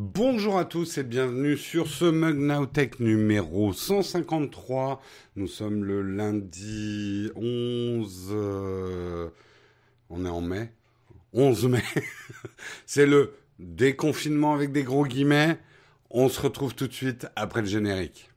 Bonjour à tous et bienvenue sur ce Mug numéro 153. Nous sommes le lundi 11... euh, on est en mai 11 mai. C'est le déconfinement avec des gros guillemets. On se retrouve tout de suite après le générique.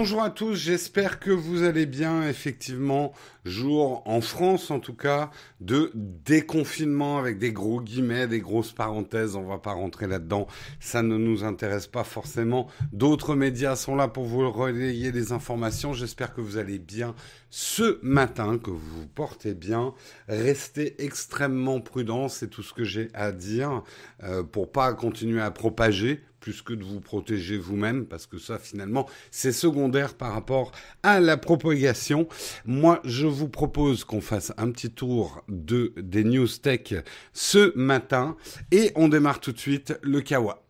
Bonjour à tous, j'espère que vous allez bien. Effectivement, jour en France en tout cas de déconfinement avec des gros guillemets, des grosses parenthèses. On va pas rentrer là-dedans, ça ne nous intéresse pas forcément. D'autres médias sont là pour vous relayer des informations. J'espère que vous allez bien ce matin, que vous vous portez bien. Restez extrêmement prudents, c'est tout ce que j'ai à dire euh, pour pas continuer à propager plus que de vous protéger vous-même, parce que ça, finalement, c'est secondaire par rapport à la propagation. Moi, je vous propose qu'on fasse un petit tour de des news tech ce matin, et on démarre tout de suite le Kawa.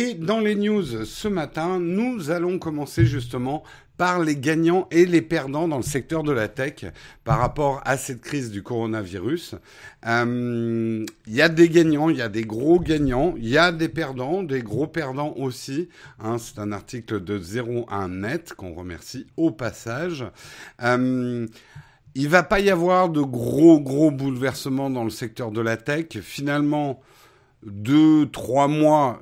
Et dans les news ce matin, nous allons commencer justement par les gagnants et les perdants dans le secteur de la tech par rapport à cette crise du coronavirus. Il euh, y a des gagnants, il y a des gros gagnants, il y a des perdants, des gros perdants aussi. Hein, C'est un article de 01net qu'on remercie au passage. Euh, il va pas y avoir de gros gros bouleversements dans le secteur de la tech. Finalement, deux, trois mois,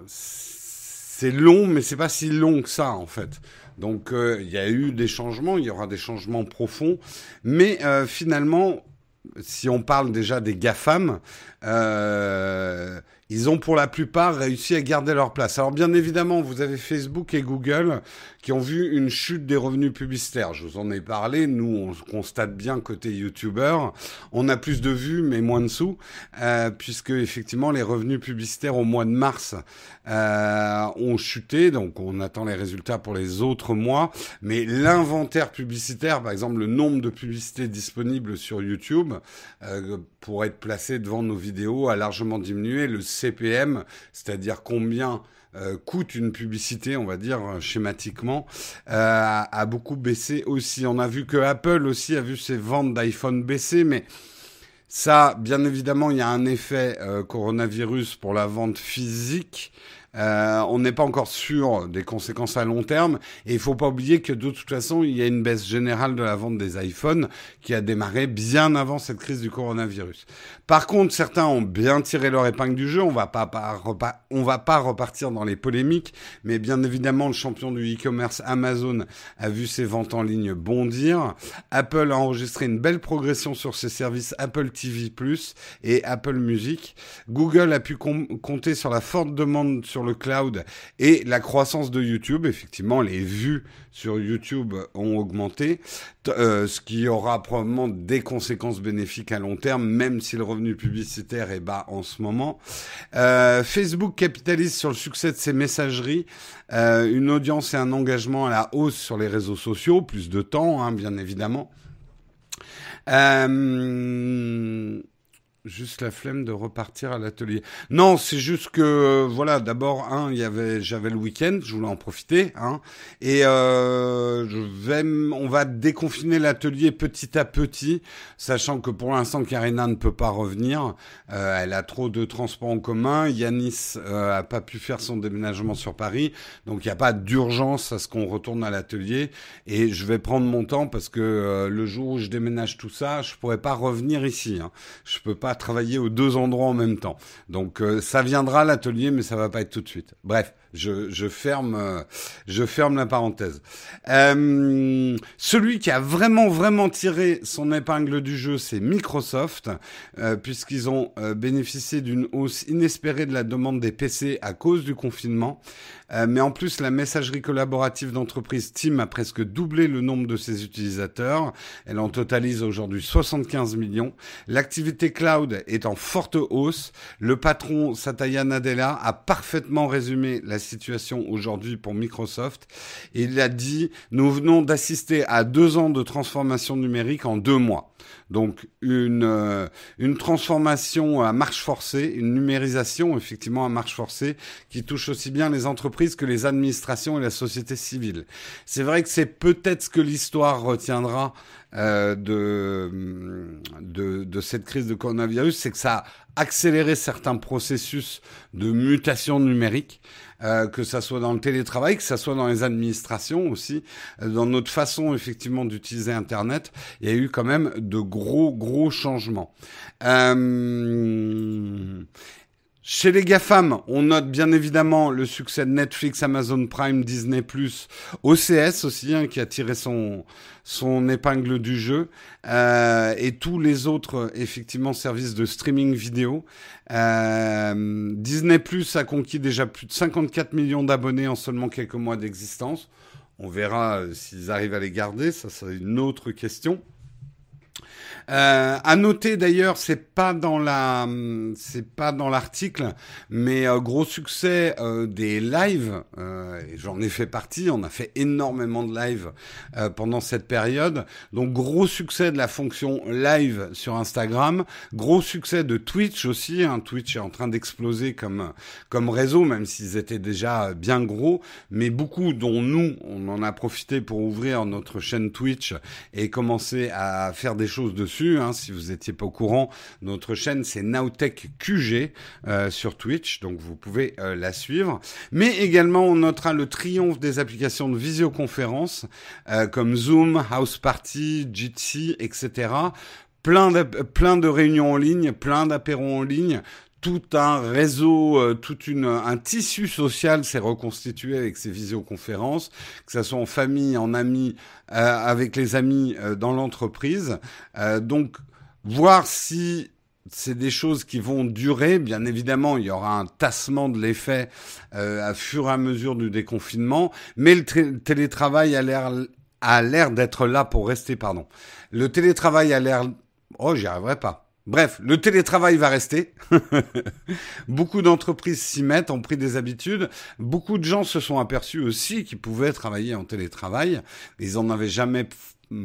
c'est long, mais c'est pas si long que ça en fait. Donc euh, il y a eu des changements, il y aura des changements profonds, mais euh, finalement, si on parle déjà des GAFAM, euh, ils ont pour la plupart réussi à garder leur place. Alors bien évidemment, vous avez Facebook et Google qui ont vu une chute des revenus publicitaires. Je vous en ai parlé. Nous, on constate bien côté YouTuber, on a plus de vues mais moins de sous, euh, puisque effectivement les revenus publicitaires au mois de mars euh, ont chuté. Donc on attend les résultats pour les autres mois. Mais l'inventaire publicitaire, par exemple le nombre de publicités disponibles sur YouTube euh, pour être placé devant nos vidéos a largement diminué. Le CPM, c'est-à-dire combien euh, coûte une publicité, on va dire euh, schématiquement, euh, a beaucoup baissé aussi. On a vu que Apple aussi a vu ses ventes d'iPhone baisser, mais ça, bien évidemment, il y a un effet coronavirus pour la vente physique. Euh, on n'est pas encore sûr des conséquences à long terme. Et il faut pas oublier que de toute façon, il y a une baisse générale de la vente des iPhones qui a démarré bien avant cette crise du coronavirus. Par contre, certains ont bien tiré leur épingle du jeu. On va pas, on va pas repartir dans les polémiques, mais bien évidemment, le champion du e-commerce Amazon a vu ses ventes en ligne bondir. Apple a enregistré une belle progression sur ses services Apple TV+ et Apple Music. Google a pu com compter sur la forte demande sur le cloud et la croissance de YouTube. Effectivement, les vues sur YouTube ont augmenté, euh, ce qui aura probablement des conséquences bénéfiques à long terme, même si le revenu publicitaire est bas en ce moment. Euh, Facebook capitalise sur le succès de ses messageries, euh, une audience et un engagement à la hausse sur les réseaux sociaux, plus de temps, hein, bien évidemment. Juste la flemme de repartir à l'atelier. Non, c'est juste que voilà, d'abord un, il y avait j'avais le week-end, je voulais en profiter, hein, et euh, je vais, on va déconfiner l'atelier petit à petit, sachant que pour l'instant Karina ne peut pas revenir, euh, elle a trop de transports en commun, Yanis euh, a pas pu faire son déménagement sur Paris, donc il n'y a pas d'urgence à ce qu'on retourne à l'atelier, et je vais prendre mon temps parce que euh, le jour où je déménage tout ça, je pourrais pas revenir ici, hein. je peux pas travailler aux deux endroits en même temps. Donc euh, ça viendra l'atelier, mais ça va pas être tout de suite. Bref, Je, je, ferme, la parenthèse. Euh, celui qui a vraiment, vraiment tiré son épingle du jeu, c'est Microsoft, euh, puisqu'ils ont euh, bénéficié d'une hausse inespérée de la demande des PC à cause du confinement. Euh, mais en plus, la messagerie collaborative d'entreprise Team a presque doublé le nombre de ses utilisateurs. Elle en totalise aujourd'hui 75 millions. L'activité cloud est en forte hausse. Le patron Satya Nadella a parfaitement résumé la situation aujourd'hui pour Microsoft. Il a dit, nous venons d'assister à deux ans de transformation numérique en deux mois. Donc une, euh, une transformation à marche forcée, une numérisation effectivement à marche forcée qui touche aussi bien les entreprises que les administrations et la société civile. C'est vrai que c'est peut-être ce que l'histoire retiendra euh, de, de, de, cette crise de coronavirus, c'est que ça a accéléré certains processus de mutation numérique. Euh, que ça soit dans le télétravail, que ça soit dans les administrations aussi, euh, dans notre façon effectivement d'utiliser Internet, il y a eu quand même de gros gros changements. Euh, chez les GAFAM, on note bien évidemment le succès de Netflix, Amazon Prime, Disney+, OCS aussi, hein, qui a tiré son, son épingle du jeu, euh, et tous les autres, effectivement, services de streaming vidéo. Euh, Disney a conquis déjà plus de 54 millions d'abonnés en seulement quelques mois d'existence. On verra euh, s'ils arrivent à les garder, ça c'est une autre question. Euh, à noter d'ailleurs, c'est pas dans la, c'est pas dans l'article, mais euh, gros succès euh, des lives. Euh, J'en ai fait partie. On a fait énormément de lives euh, pendant cette période. Donc gros succès de la fonction live sur Instagram. Gros succès de Twitch aussi. Hein. Twitch est en train d'exploser comme comme réseau, même s'ils étaient déjà bien gros. Mais beaucoup, dont nous, on en a profité pour ouvrir notre chaîne Twitch et commencer à faire des choses dessus Hein, si vous n'étiez pas au courant, notre chaîne c'est Nowtech QG euh, sur Twitch, donc vous pouvez euh, la suivre. Mais également, on notera le triomphe des applications de visioconférence euh, comme Zoom, House Party, Jitsi, etc. Plein de, plein de réunions en ligne, plein d'apéros en ligne, tout un réseau, euh, tout une, un tissu social s'est reconstitué avec ces visioconférences, que ce soit en famille, en amis, euh, avec les amis euh, dans l'entreprise. donc, voir si c'est des choses qui vont durer. Bien évidemment, il y aura un tassement de l'effet à fur et à mesure du déconfinement, mais le télétravail a l'air a l'air d'être là pour rester. Pardon. Le télétravail a l'air. Oh, j'y arriverai pas. Bref, le télétravail va rester. Beaucoup d'entreprises s'y mettent, ont pris des habitudes. Beaucoup de gens se sont aperçus aussi qu'ils pouvaient travailler en télétravail. Ils n'en avaient jamais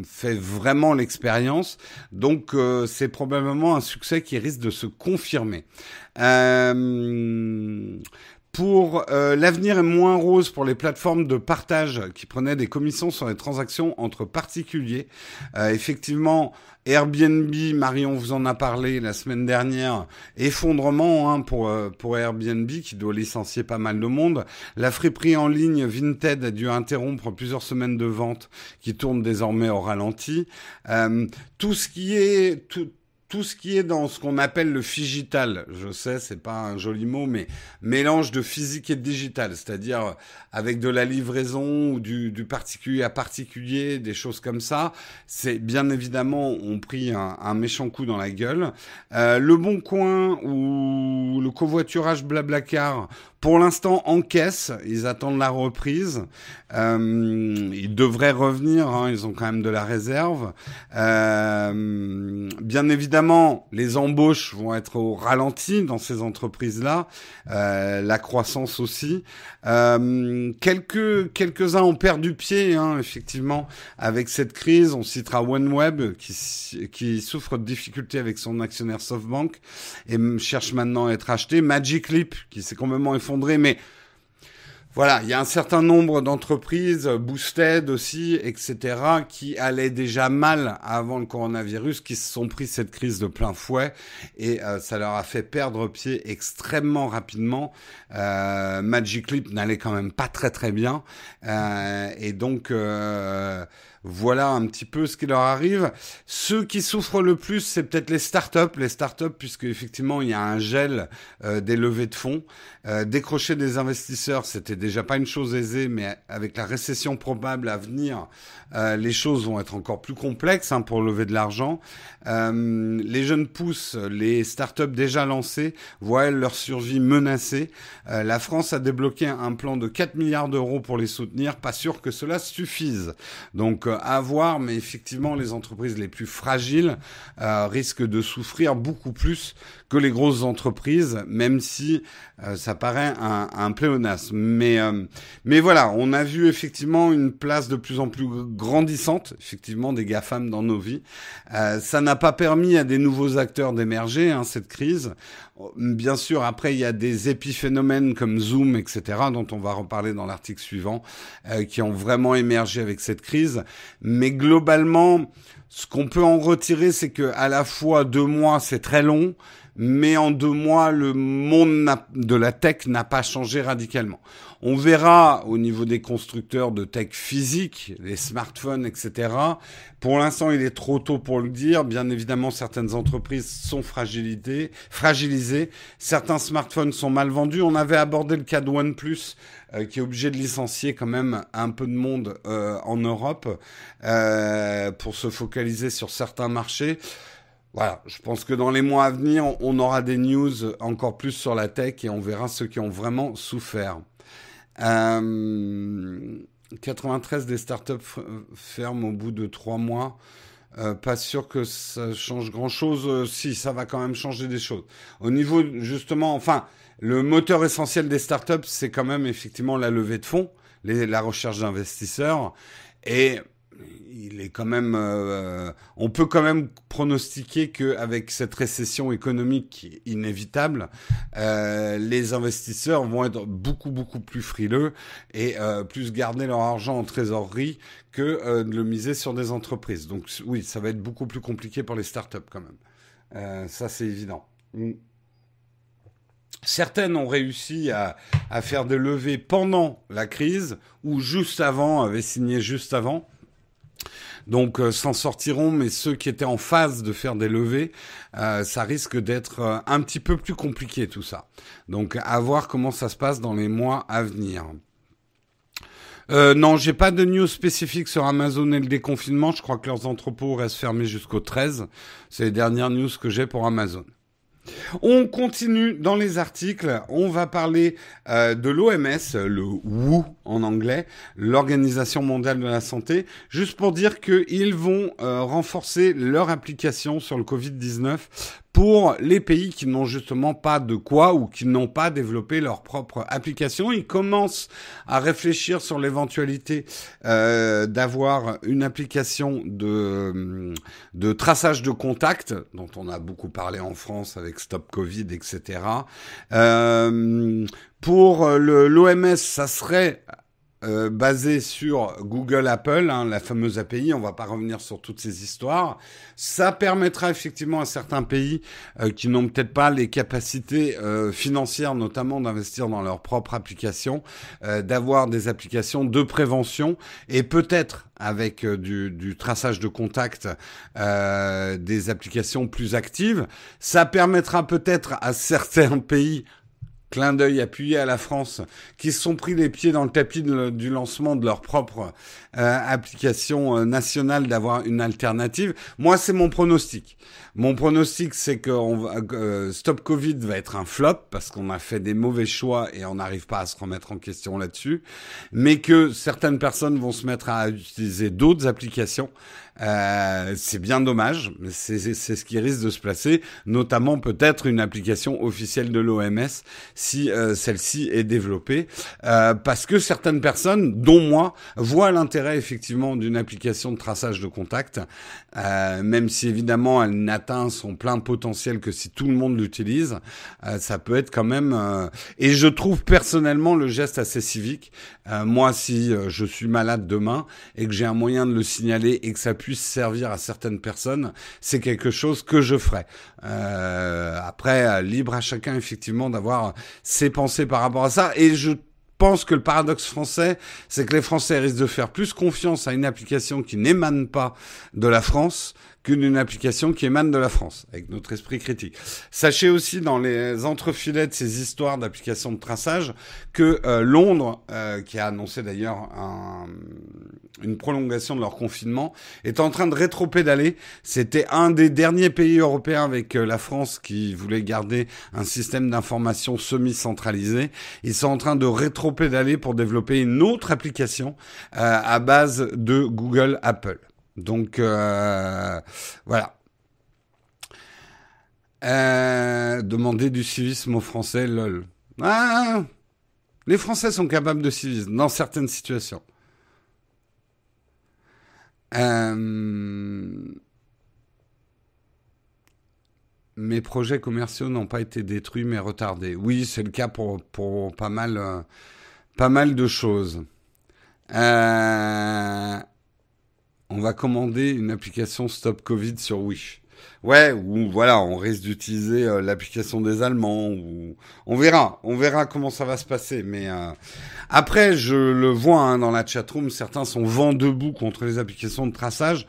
fait vraiment l'expérience. Donc euh, c'est probablement un succès qui risque de se confirmer. Euh, pour euh, l'avenir est moins rose pour les plateformes de partage qui prenaient des commissions sur les transactions entre particuliers. Euh, effectivement, Airbnb, Marion vous en a parlé la semaine dernière, effondrement hein, pour euh, pour Airbnb qui doit licencier pas mal de monde. La friperie en ligne Vinted a dû interrompre plusieurs semaines de vente qui tournent désormais au ralenti. tout ce qui est tout, tout ce qui est dans ce qu'on appelle le digital, je sais, c'est pas un joli mot, mais mélange de physique et de digital, c'est-à-dire avec de la livraison ou du, particulier à particulier, des choses comme ça, c'est bien évidemment ont pris un, un, méchant coup dans la gueule. Euh, le Bon Coin ou le covoiturage Blablacar pour l'instant, en caisse, ils attendent la reprise. Euh, ils devraient revenir, hein, ils ont quand même de la réserve. Euh, bien évidemment, les embauches vont être au ralenti dans ces entreprises-là, euh, la croissance aussi. Euh, quelques quelques-uns ont perdu pied, hein, effectivement, avec cette crise. On citera OneWeb qui qui souffre de difficultés avec son actionnaire SoftBank et cherche maintenant à être acheté. Magic Leap qui s'est complètement effondré mais voilà, il y a un certain nombre d'entreprises, Boosted aussi, etc., qui allaient déjà mal avant le coronavirus, qui se sont pris cette crise de plein fouet, et euh, ça leur a fait perdre pied extrêmement rapidement. Euh, Magic Leap n'allait quand même pas très très bien, euh, et donc voilà un petit peu ce qui leur arrive. Ceux qui souffrent le plus, c'est peut-être les startups, les startups puisque effectivement il y a un gel euh, des levées de fonds. Euh, décrocher des investisseurs, c'était déjà pas une chose aisée, mais avec la récession probable à venir, euh, les choses vont être encore plus complexes hein, pour lever de l'argent. les jeunes pousses, les startups déjà lancées, voient leur survie menacée. la France a débloqué un plan de 4 milliards d'euros pour les soutenir. Pas sûr que cela suffise. Donc à voir, mais effectivement, les entreprises les plus fragiles euh, risquent de souffrir beaucoup plus que les grosses entreprises, même si euh, ça paraît un, un pléonasme. Mais, euh, mais voilà, on a vu effectivement une place de plus en plus grandissante, effectivement, des GAFAM dans nos vies. ça n'a pas permis à des nouveaux acteurs d'émerger, hein, cette crise. Bien sûr, après, il y a des épiphénomènes comme Zoom, etc., dont on va reparler dans l'article suivant, qui ont vraiment émergé avec cette crise. Mais globalement, ce qu'on peut en retirer, c'est que à la fois deux mois, c'est très long, mais en deux mois, le monde de la tech n'a pas changé radicalement. On verra au niveau des constructeurs de tech physique, les smartphones, etc. Pour l'instant, il est trop tôt pour le dire. Bien évidemment, certaines entreprises sont fragilisées. Certains smartphones sont mal vendus. On avait abordé le cas de OnePlus, euh, qui est obligé de licencier quand même un peu de monde euh, en Europe euh, pour se focaliser sur certains marchés. Voilà, je pense que dans les mois à venir, on aura des news encore plus sur la tech et on verra ceux qui ont vraiment souffert. 93 euh, des startups ferment au bout de trois mois. Euh, pas sûr que ça change grand chose. Euh, si, ça va quand même changer des choses. Au niveau, justement, enfin, le moteur essentiel des startups, c'est quand même effectivement la levée de fonds, la recherche d'investisseurs. Et il est quand même, euh, on peut quand même pronostiquer qu'avec cette récession économique inévitable, euh, les investisseurs vont être beaucoup beaucoup plus frileux et euh, plus garder leur argent en trésorerie que de le miser sur des entreprises. Donc oui, ça va être beaucoup plus compliqué pour les startups quand même. ça c'est évident. Mm. Certaines ont réussi à, à, faire des levées pendant la crise ou juste avant, avaient signé juste avant. Donc euh, s'en sortiront, mais ceux qui étaient en phase de faire des levées, euh, ça risque d'être euh, un petit peu plus compliqué tout ça. Donc à voir comment ça se passe dans les mois à venir. Euh, non, j'ai pas de news spécifique sur Amazon et le déconfinement. Je crois que leurs entrepôts restent fermés jusqu'au 13. C'est les dernières news que j'ai pour Amazon. On continue dans les articles. On va parler euh, de l'OMS, le WHO en anglais, l'Organisation mondiale de la santé, juste pour dire qu'ils vont euh, renforcer leur application sur le Covid-19 pour les pays qui n'ont justement pas de quoi ou qui n'ont pas développé leur propre application. Ils commencent à réfléchir sur l'éventualité euh, d'avoir une application de, de traçage de contact, dont on a beaucoup parlé en France avec Stop Covid, etc. Euh, pour l'OMS, ça serait euh, basé sur Google Apple, hein, la fameuse API, on va pas revenir sur toutes ces histoires. Ça permettra effectivement à certains pays euh, qui n'ont peut-être pas les capacités euh, financières, notamment d'investir dans leur propre application, d'avoir des applications de prévention et peut-être avec du, du, traçage de contact, des applications plus actives. Ça permettra peut-être à certains pays clin d'œil appuyé à la France, qui se sont pris les pieds dans le tapis du lancement de leur propre euh, application euh, nationale d'avoir une alternative. Moi, c'est mon pronostic. Mon pronostic, c'est que euh, Stop Covid va être un flop parce qu'on a fait des mauvais choix et on n'arrive pas à se remettre en question là-dessus, mais que certaines personnes vont se mettre à utiliser d'autres applications euh, c'est bien dommage, c'est ce qui risque de se placer, notamment peut-être une application officielle de l'OMS si euh, celle-ci est développée, euh, parce que certaines personnes, dont moi, voient l'intérêt effectivement d'une application de traçage de contact, même si évidemment elle n'atteint son plein potentiel que si tout le monde l'utilise, ça peut être quand même... et je trouve personnellement le geste assez civique. moi, si je suis malade demain et que j'ai un moyen de le signaler et que ça servir à certaines personnes, c'est quelque chose que je ferai. Euh, après, libre à chacun effectivement d'avoir ses pensées par rapport à ça. Et je pense que le paradoxe français, c'est que les Français risquent de faire plus confiance à une application qui n'émane pas de la France qu'une application qui émane de la France, avec notre esprit critique. Sachez aussi dans les entrefilets de ces histoires d'applications de traçage que euh, Londres, euh, qui a annoncé d'ailleurs une prolongation de leur confinement, est en train de rétro-pédaler. C'était un des derniers pays européens avec euh, la France qui voulait garder un système d'information semi-centralisé. Ils sont en train de rétro-pédaler pour développer une autre application à base de Google Apple. Donc euh, voilà. Euh, demander du civisme aux Français, lol. Ah, les Français sont capables de civisme dans certaines situations. Euh, mes projets commerciaux n'ont pas été détruits mais retardés. Oui, c'est le cas pour, pas mal, pas mal de choses. On va commander une application Stop Covid sur Wish. Ouais, ou voilà, on risque d'utiliser euh, l'application des Allemands. Ou... On verra, on verra comment ça va se passer. Mais euh, après, je le vois hein, dans la chatroom, certains sont vent debout contre les applications de traçage.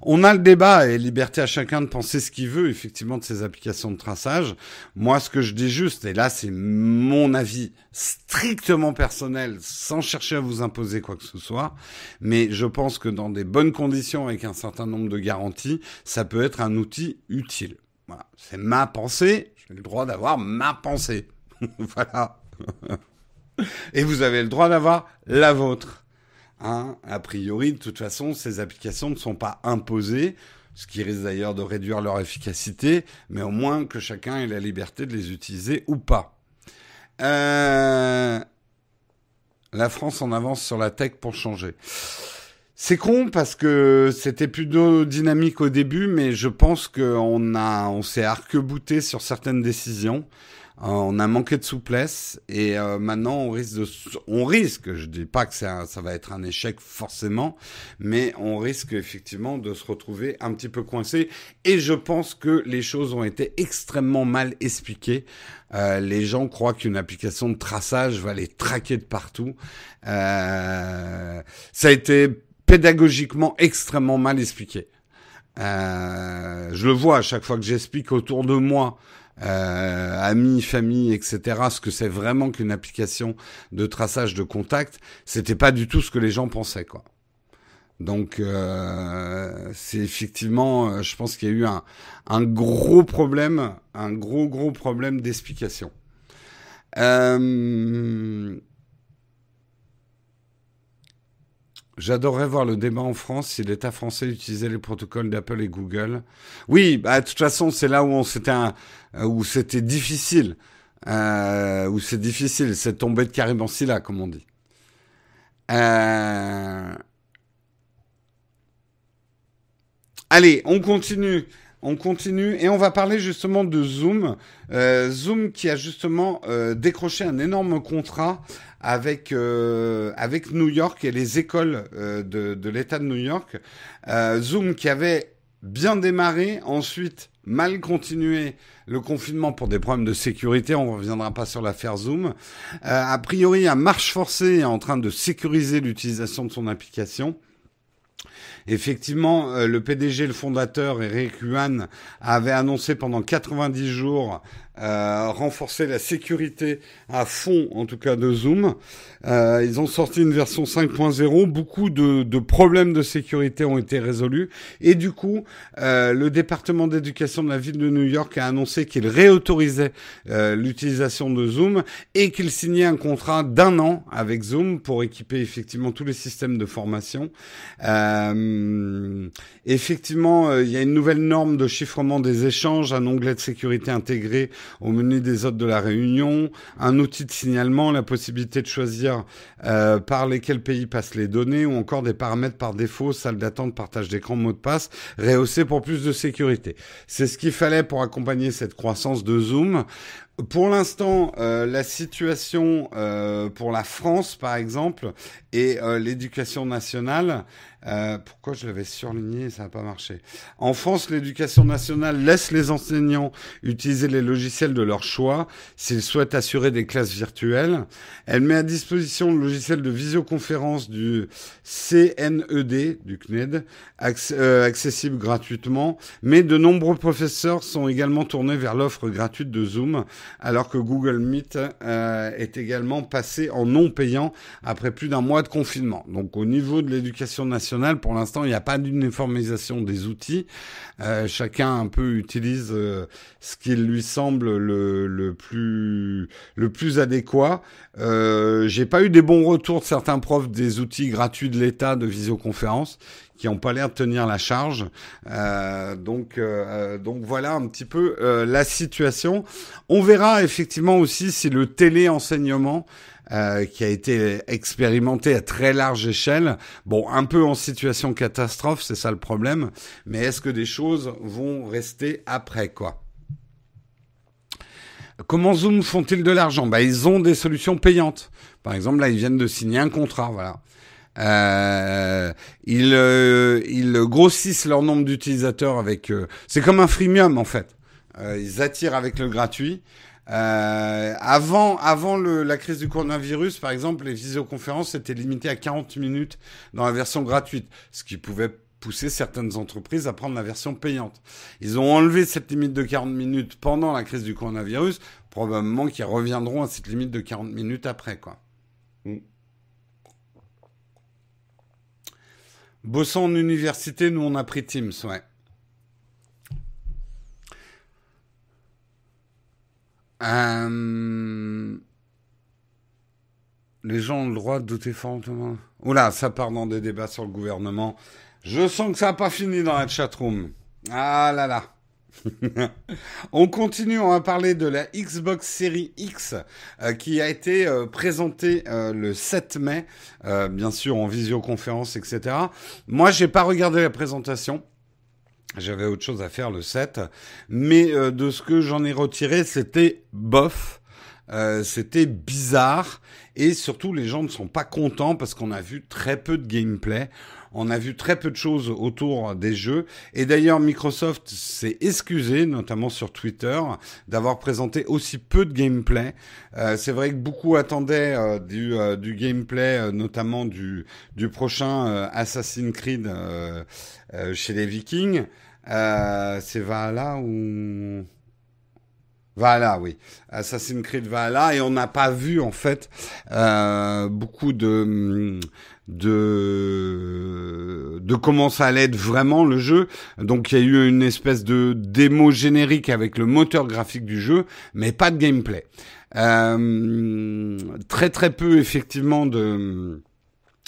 On a le débat et liberté à chacun de penser ce qu'il veut, effectivement, de ces applications de traçage. Moi, ce que je dis juste, et là, c'est mon avis strictement personnel, sans chercher à vous imposer quoi que ce soit, mais je pense que dans des bonnes conditions, avec un certain nombre de garanties, ça peut être un outil utile. Voilà. C'est ma pensée. J'ai le droit d'avoir ma pensée. voilà. et vous avez le droit d'avoir la vôtre. Hein, a priori, de toute façon, ces applications ne sont pas imposées, ce qui risque d'ailleurs de réduire leur efficacité, mais au moins que chacun ait la liberté de les utiliser ou pas. Euh, la France en avance sur la tech pour changer. C'est con parce que c'était plutôt dynamique au début, mais je pense qu'on on s'est arc-bouté sur certaines décisions. Euh, on a manqué de souplesse et euh, maintenant on risque de, on risque, je dis pas que ça, ça va être un échec forcément, mais on risque effectivement de se retrouver un petit peu coincé. Et je pense que les choses ont été extrêmement mal expliquées. Euh, les gens croient qu'une application de traçage va les traquer de partout. Euh, ça a été pédagogiquement extrêmement mal expliqué. Euh, je le vois à chaque fois que j'explique autour de moi euh, amis, famille, etc. Ce que c'est vraiment qu'une application de traçage de contact, c'était pas du tout ce que les gens pensaient, quoi. Donc euh, c'est effectivement, euh, je pense qu'il y a eu un, un, gros problème, un gros gros problème d'explication. Euh, J'adorerais voir le débat en France si l'État français utilisait les protocoles d'Apple et Google. Oui, bah, de toute façon, c'est là où on c'était où c'était difficile, euh, où c'est difficile, c'est tombé de carrément là, comme on dit. Euh... Allez, on continue. On continue et on va parler justement de Zoom. Euh, Zoom qui a justement euh, décroché un énorme contrat avec euh, avec New York et les écoles euh, de, de l'État de New York. Euh, Zoom qui avait bien démarré, ensuite mal continué le confinement pour des problèmes de sécurité. On ne reviendra pas sur l'affaire Zoom. a priori, à marche forcée en train de sécuriser l'utilisation de son application. Effectivement, le PDG, le fondateur, Eric Yuan, avait annoncé pendant 90 jours euh, renforcer la sécurité à fond, en tout cas de Zoom. Euh, ils ont sorti une version 5.0. Beaucoup de, problèmes de sécurité ont été résolus. Et du coup, euh, le département d'éducation de la ville de New York a annoncé qu'il réautorisait euh, l'utilisation de Zoom et qu'il signait un contrat d'un an avec Zoom pour équiper effectivement tous les systèmes de formation. Euh, effectivement, il y a une nouvelle norme de chiffrement des échanges, un onglet de sécurité intégré au menu des hôtes de la réunion, un outil de signalement, la possibilité de choisir euh, par lesquels pays passent les données, ou encore des paramètres par défaut, salle d'attente, partage d'écran, mot de passe, rehaussé pour plus de sécurité. C'est ce qu'il fallait pour accompagner cette croissance de Zoom. Pour l'instant, euh, la situation euh, pour la France, par exemple, et euh, l'éducation nationale, euh, pourquoi je l'avais surligné Ça n'a pas marché. En France, l'éducation nationale laisse les enseignants utiliser les logiciels de leur choix s'ils souhaitent assurer des classes virtuelles. Elle met à disposition le logiciel de visioconférence du CNED, du CNED, euh, accessible gratuitement. Mais de nombreux professeurs sont également tournés vers l'offre gratuite de Zoom, alors que Google Meet euh, est également passé en non payant après plus d'un mois de confinement. Donc au niveau de l'éducation nationale, pour l'instant, il n'y a pas d'uniformisation des outils. Euh, chacun un peu utilise euh, ce qui lui semble le, le, plus le plus adéquat. Euh, J'ai pas eu des bons retours de certains profs des outils gratuits de l'État de visioconférence qui n'ont pas l'air de tenir la charge. Euh, donc, euh, donc voilà un petit peu euh, la situation. On verra effectivement aussi si le téléenseignement euh, qui a été expérimenté à très large échelle. Bon, un peu en situation catastrophe, c'est ça le problème. Mais est-ce que des choses vont rester après, quoi? Comment Zoom font-ils de l'argent? Bah, Ils ont des solutions payantes. Par exemple, là, ils viennent de signer un contrat, voilà. Euh, ils, euh, ils grossissent leur nombre d'utilisateurs avec... Euh, c'est comme un freemium, en fait. Ils attirent avec le gratuit. Euh, avant, avant le, la crise du coronavirus, par exemple, les visioconférences étaient limitées à 40 minutes dans la version gratuite, ce qui pouvait pousser certaines entreprises à prendre la version payante. Ils ont enlevé cette limite de 40 minutes pendant la crise du coronavirus, probablement qu'ils reviendront à cette limite de 40 minutes après, quoi. Mm. Bossant en université, nous on a pris Teams, ouais. Euh... Les gens ont le droit de douter fortement. Oula, ça part dans des débats sur le gouvernement. Je sens que ça n'a pas fini dans la chatroom. Ah là là. on continue, on va parler de la Xbox Series X euh, qui a été euh, présentée le 7 mai, bien sûr en visioconférence, etc. Moi, j'ai pas regardé la présentation. J'avais autre chose à faire le 7. Mais euh, de ce que j'en ai retiré, c'était bof. Euh, c'était bizarre. Et surtout, les gens ne sont pas contents parce qu'on a vu très peu de gameplay. On a vu très peu de choses autour des jeux. Et d'ailleurs, Microsoft s'est excusé, notamment sur Twitter, d'avoir présenté aussi peu de gameplay. Euh, c'est vrai que beaucoup attendaient euh, du, euh, du, gameplay, notamment du, prochain Assassin's Creed chez les Vikings. c'est Valhalla ou... Voilà, oui. Assassin's Creed Valhalla. Et on n'a pas vu, en fait, beaucoup de, de, de comment ça allait être vraiment le jeu. Donc, il y a eu une espèce de démo générique avec le moteur graphique du jeu, mais pas de gameplay. Euh, très, très peu, effectivement, de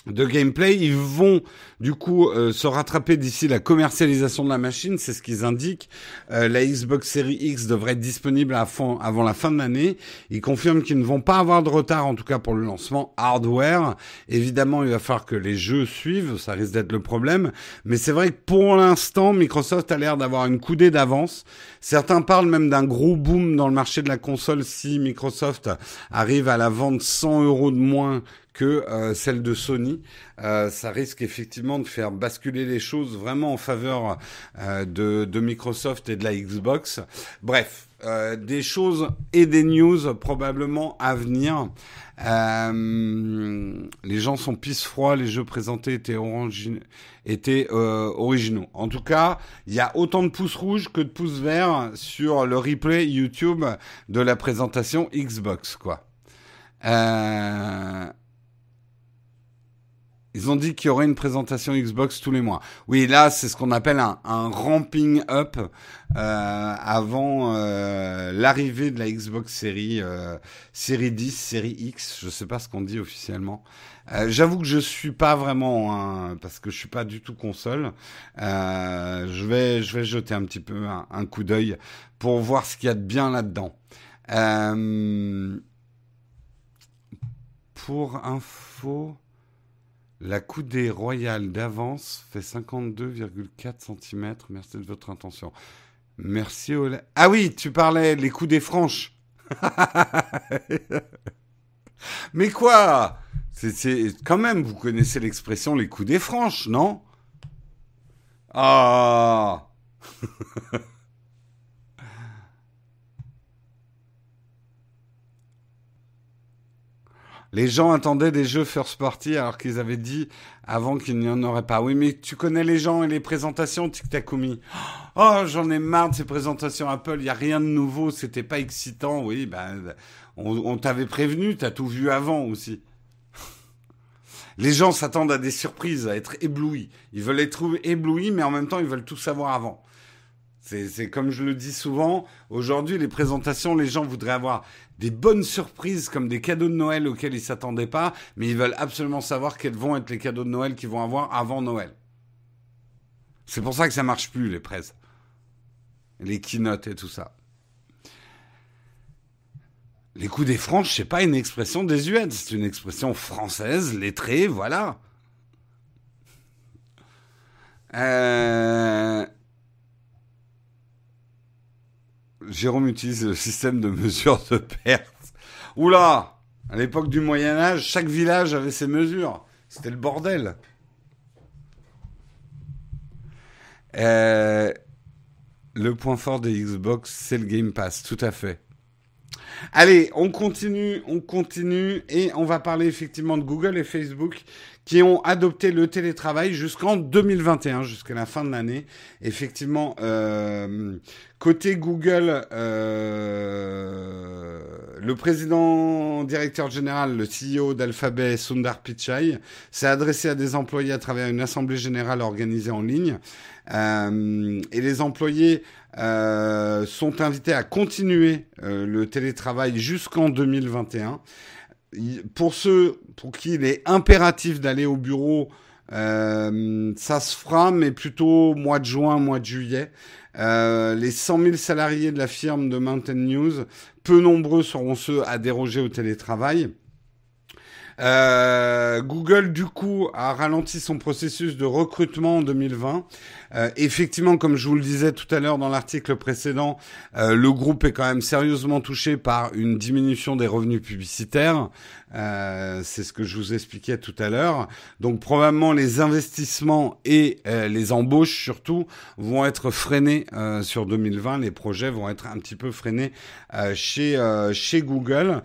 de gameplay. Ils vont du coup euh, se rattraper d'ici la commercialisation de la machine, c'est ce qu'ils indiquent. Euh, la Xbox Series X devrait être disponible à fond, avant la fin de l'année. Ils confirment qu'ils ne vont pas avoir de retard, en tout cas pour le lancement hardware. Évidemment, il va falloir que les jeux suivent, ça risque d'être le problème. Mais c'est vrai que pour l'instant, Microsoft a l'air d'avoir une coudée d'avance. Certains parlent même d'un gros boom dans le marché de la console si Microsoft arrive à la vendre 100 euros de moins que euh, celle de Sony. Euh, ça risque effectivement de faire basculer les choses vraiment en faveur euh, de, Microsoft et de la Xbox. Bref, des choses et des news probablement à venir. Les gens sont pisse froids, les jeux présentés étaient, originaux. En tout cas, il y a autant de pouces rouges que de pouces verts sur le replay YouTube de la présentation Xbox, quoi. Ils ont dit qu'il y aurait une présentation Xbox tous les mois. Oui, là, c'est ce qu'on appelle un, ramping up euh, avant euh, l'arrivée de la Xbox série euh, série 10, série X. Je sais pas ce qu'on dit officiellement. Euh, J'avoue que je suis pas vraiment un, parce que je suis pas du tout console. Euh, je vais je vais jeter un petit peu un, un coup d'œil pour voir ce qu'il y a de bien là-dedans. Euh, pour info. La coudée royale d'avance fait 52,4 cm. Merci de votre intention. Merci Olé. Ah oui, tu parlais les coudées franches. Mais quoi? C'est quand même, vous connaissez l'expression les coups des franches, non? Ah Les gens attendaient des jeux first party alors qu'ils avaient dit avant qu'il n'y en aurait pas. Oui, mais tu connais les gens et les présentations, Tic Takumi. Oh, j'en ai marre de ces présentations Apple. Il y a rien de nouveau. C'était pas excitant. Oui, ben, on, t'avait prévenu. T'as tout vu avant aussi. Les gens s'attendent à des surprises, à être éblouis. Ils veulent être éblouis, mais en même temps, ils veulent tout savoir avant. C'est comme je le dis souvent, aujourd'hui, les présentations, les gens voudraient avoir des bonnes surprises comme des cadeaux de Noël auxquels ils s'attendaient pas, mais ils veulent absolument savoir quels vont être les cadeaux de Noël qu'ils vont avoir avant Noël. C'est pour ça que ça marche plus, les presses. Les keynotes et tout ça. Les coups des franches, c'est pas une expression désuète, c'est une expression française, lettrée, voilà. Euh... Jérôme utilise le système de mesure de perte. Oula À l'époque du Moyen Âge, chaque village avait ses mesures. C'était le bordel. Euh, le point fort des Xbox, c'est le Game Pass, tout à fait. Allez, on continue, on continue et on va parler effectivement de Google et Facebook qui ont adopté le télétravail jusqu'en 2021, jusqu'à la fin de l'année. Effectivement, euh, côté Google, euh, le président directeur général, le CEO d'Alphabet, Sundar Pichai, s'est adressé à des employés à travers une assemblée générale organisée en ligne. Euh, et les employés euh, sont invités à continuer euh, le télétravail jusqu'en 2021. Pour ceux pour qui il est impératif d'aller au bureau, euh, ça se fera, mais plutôt mois de juin, mois de juillet. Euh, les 100 000 salariés de la firme de Mountain News, peu nombreux seront ceux à déroger au télétravail. Euh, Google, du coup, a ralenti son processus de recrutement en 2020. Euh, effectivement, comme je vous le disais tout à l'heure dans l'article précédent, euh, le groupe est quand même sérieusement touché par une diminution des revenus publicitaires. Euh, c'est ce que je vous expliquais tout à l'heure. Donc probablement les investissements et euh, les embauches surtout vont être freinés sur 2020. Les projets vont être un petit peu freinés chez chez Google.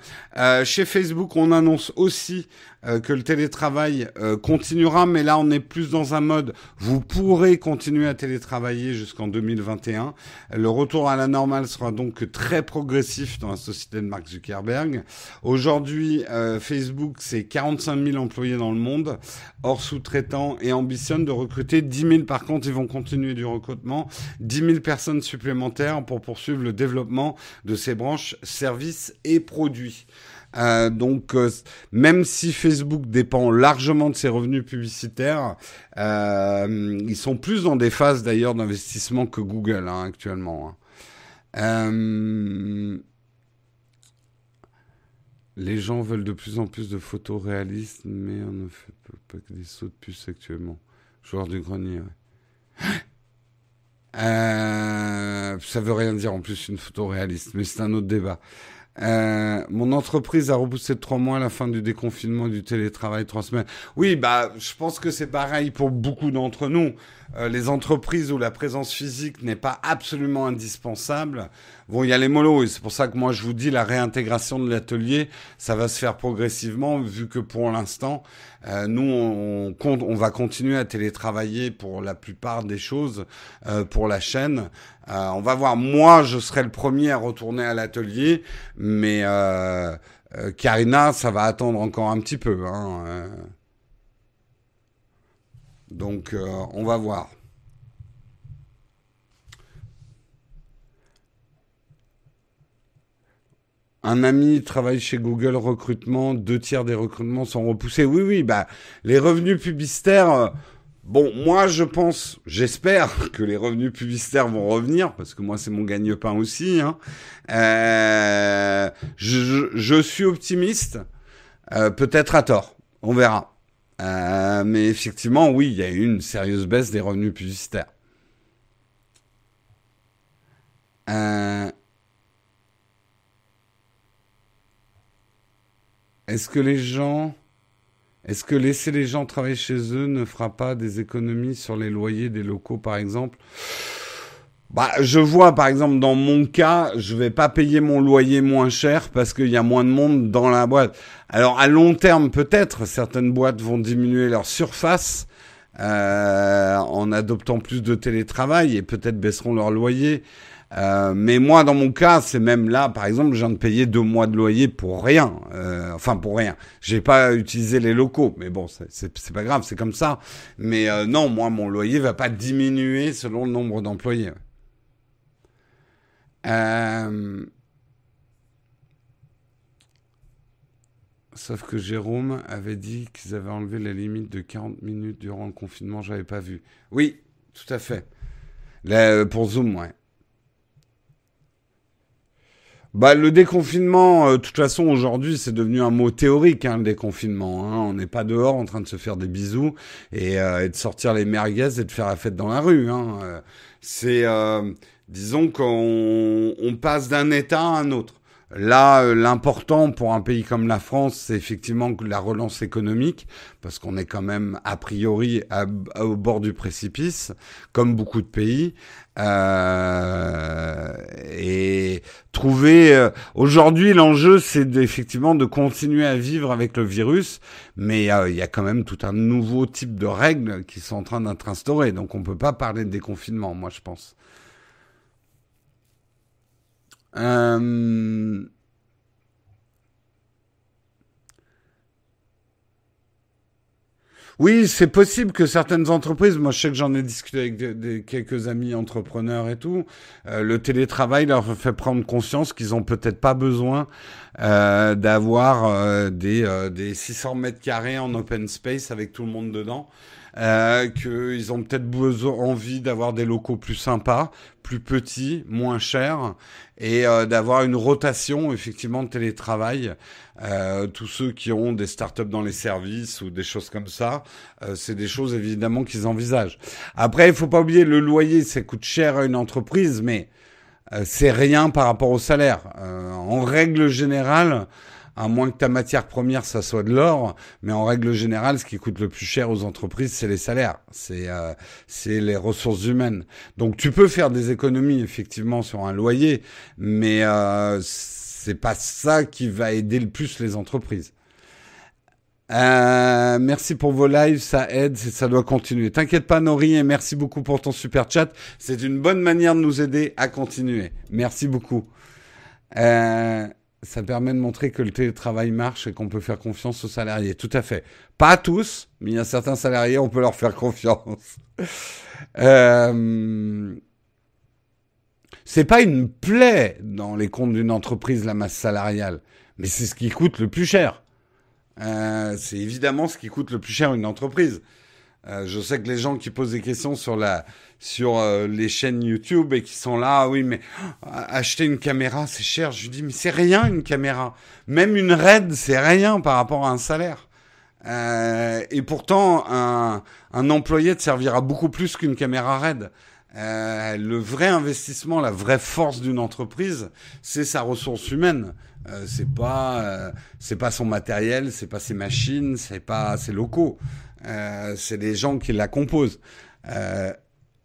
chez Facebook, on annonce aussi euh, que le télétravail euh, continuera, mais là on est plus dans un mode, vous pourrez continuer à télétravailler jusqu'en 2021. Le retour à la normale sera donc très progressif dans la société de Mark Zuckerberg. Aujourd'hui, euh, Facebook, c'est 45 000 employés dans le monde, hors sous-traitants, et ambitionne de recruter 10 000. Par contre, ils vont continuer du recrutement, 10 000 personnes supplémentaires pour poursuivre le développement de ces branches services et produits. Euh, donc, euh, même si Facebook dépend largement de ses revenus publicitaires, euh, ils sont plus dans des phases d'ailleurs d'investissement que Google hein, actuellement. Hein. les gens veulent de plus en plus de photos réalistes, mais on ne fait pas que des sauts de puce actuellement. Joueur du grenier. Euh, ça veut rien dire en plus une photo réaliste, mais c'est un autre débat. Euh, mon entreprise a repoussé de trois mois la fin du déconfinement du télétravail trois semaines. Oui, bah, je pense que c'est pareil pour beaucoup d'entre nous. Euh, les entreprises où la présence physique n'est pas absolument indispensable vont y aller mollo. Et c'est pour ça que moi, je vous dis, la réintégration de l'atelier, ça va se faire progressivement, vu que pour l'instant, euh, nous, on, on, va continuer à télétravailler pour la plupart des choses euh, pour la chaîne. on va voir. Moi, je serai le premier à retourner à l'atelier, mais Karina, ça va attendre encore un petit peu. Hein, donc, euh, on va voir. Un ami travaille chez Google recrutement, deux tiers des recrutements sont repoussés. Oui, oui, bah les revenus publicitaires. Euh, bon, moi je pense, j'espère que les revenus publicitaires vont revenir parce que moi c'est mon gagne-pain aussi. Hein. Euh, je, suis optimiste, peut-être à tort. On verra. Euh, mais effectivement, oui, il y a eu une sérieuse baisse des revenus publicitaires. Euh, Est-ce que les gens, est-ce que laisser les gens travailler chez eux ne fera pas des économies sur les loyers des locaux, par exemple? Bah, je vois par exemple dans mon cas, je vais pas payer mon loyer moins cher parce qu'il y a moins de monde dans la boîte. Alors à long terme peut-être certaines boîtes vont diminuer leur surface euh, en adoptant plus de télétravail et peut-être baisseront leur loyer. Euh, mais moi, dans mon cas, c'est même là, par exemple, je viens de payer deux mois de loyer pour rien. Euh, enfin, pour rien. J'ai pas utilisé les locaux, mais bon, c'est pas grave, c'est comme ça. Mais euh, non, moi, mon loyer va pas diminuer selon le nombre d'employés. Sauf que Jérôme avait dit qu'ils avaient enlevé la limite de 40 minutes durant le confinement, j'avais pas vu. Oui, tout à fait. Pour Zoom, ouais. Bah, le déconfinement, euh, de toute façon, aujourd'hui, c'est devenu un mot théorique, hein, le déconfinement. Hein. On n'est pas dehors en train de se faire des bisous et, euh, de sortir les merguez et de faire la fête dans la rue. Hein. Euh, c'est, disons qu'on on passe d'un état à un autre. Là, euh, l'important pour un pays comme la France, c'est effectivement la relance économique, parce qu'on est quand même a priori au bord du précipice, comme beaucoup de pays. Euh, et trouver euh, aujourd'hui l'enjeu, c'est effectivement de continuer à vivre avec le virus, mais il y a quand même tout un nouveau type de règles qui sont en train d'être instaurées. Donc on peut pas parler de déconfinement, moi je pense. Euh, oui, c'est possible que certaines entreprises, moi je sais que j'en ai discuté avec quelques amis entrepreneurs et tout, euh, le télétravail leur fait prendre conscience qu'ils ont peut-être pas besoin euh, d'avoir des, des 600 mètres carrés en open space avec tout le monde dedans euh, qu'ils ont peut-être besoin, envie d'avoir des locaux plus sympas, plus petits, moins chers, et euh, d'avoir une rotation effectivement de télétravail. Euh, tous ceux qui ont des startups dans les services ou des choses comme ça, euh, c'est des choses évidemment qu'ils envisagent. Après, il faut pas oublier le loyer, ça coûte cher à une entreprise, mais euh, c'est rien par rapport au salaire. en règle générale, à moins que ta matière première, ça soit de l'or. Mais en règle générale, ce qui coûte le plus cher aux entreprises, c'est les salaires, c'est euh, les ressources humaines. Donc tu peux faire des économies effectivement sur un loyer, mais euh, c'est pas ça qui va aider le plus les entreprises. Euh, merci pour vos lives, ça aide, ça doit continuer. T'inquiète pas, Nori, et merci beaucoup pour ton super chat. C'est une bonne manière de nous aider à continuer. Merci beaucoup. Euh, ça permet de montrer que le télétravail marche et qu'on peut faire confiance aux salariés. Tout à fait. Pas à tous, mais il y a certains salariés, on peut leur faire confiance. euh... C'est pas une plaie dans les comptes d'une entreprise, la masse salariale, mais c'est ce qui coûte le plus cher. Euh, c'est évidemment ce qui coûte le plus cher une entreprise. Euh, je sais que les gens qui posent des questions sur la sur euh, les chaînes YouTube et qui sont là, ah oui, mais acheter une caméra, c'est cher. Je lui dis, mais c'est rien une caméra. Même une RED, c'est rien par rapport à un salaire. Euh, et pourtant, un, employé te servira beaucoup plus qu'une caméra RED. Euh, le vrai investissement, la vraie force d'une entreprise, c'est sa ressource humaine. Euh, c'est pas, c'est pas son matériel, c'est pas ses machines, c'est pas ses locaux. Euh, c'est les gens qui la composent. Euh,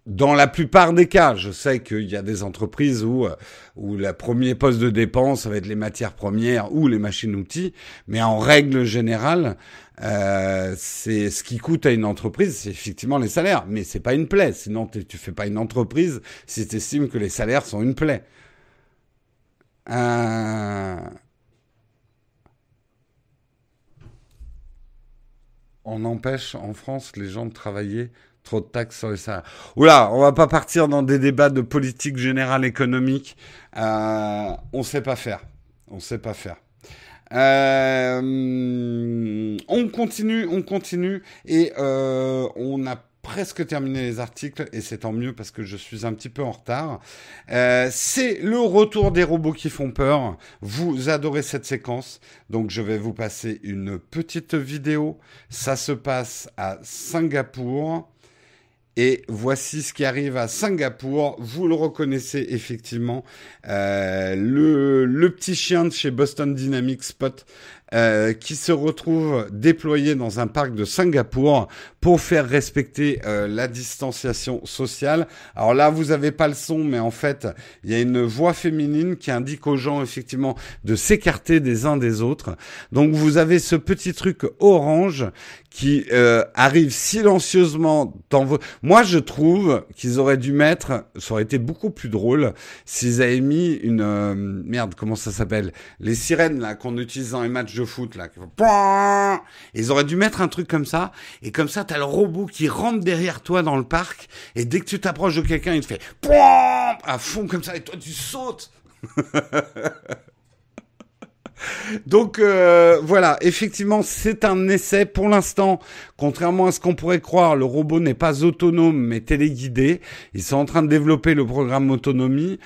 dans la plupart des cas, je sais qu'il y a des entreprises où, euh, où le premier poste de dépense va être les matières premières ou les machines-outils, mais en règle générale, c'est ce qui coûte à une entreprise, c'est effectivement les salaires, mais c'est pas une plaie. Sinon, tu fais pas une entreprise si tu estimes que les salaires sont une plaie. On empêche en France les gens de travailler Trop de taxes sur les salaires. Oula, on va pas partir dans des débats de politique générale économique. Euh, on sait pas faire. On sait pas faire. Euh, on continue, on continue et euh, on a presque terminé les articles et c'est tant mieux parce que je suis un petit peu en retard. Euh, c'est le retour des robots qui font peur. Vous adorez cette séquence, donc je vais vous passer une petite vidéo. Ça se passe à Singapour. Et voici ce qui arrive à Singapour. Vous le reconnaissez effectivement. Euh, le, le, petit chien de chez Boston Dynamics Spot euh, qui se retrouve déployé dans un parc de Singapour pour faire respecter euh, la distanciation sociale. Alors là, vous avez pas le son, mais en fait, il y a une voix féminine qui indique aux gens effectivement de s'écarter des uns des autres. Donc vous avez ce petit truc orange qui euh, arrive silencieusement dans vos... Moi, je trouve qu'ils auraient dû mettre, ça aurait été beaucoup plus drôle, s'ils avaient mis une... Euh, merde, comment ça s'appelle? Les sirènes, là, qu'on utilise dans les matchs foot, là. Ils auraient dû mettre un truc comme ça, et comme ça, t'as le robot qui rentre derrière toi dans le parc, et dès que tu t'approches de quelqu'un, il te fait... à fond comme ça, et toi, tu sautes Donc euh, voilà, effectivement, c'est un essai pour l'instant. Contrairement à ce qu'on pourrait croire, le robot n'est pas autonome mais téléguidé. Ils sont en train de développer le programme autonomie.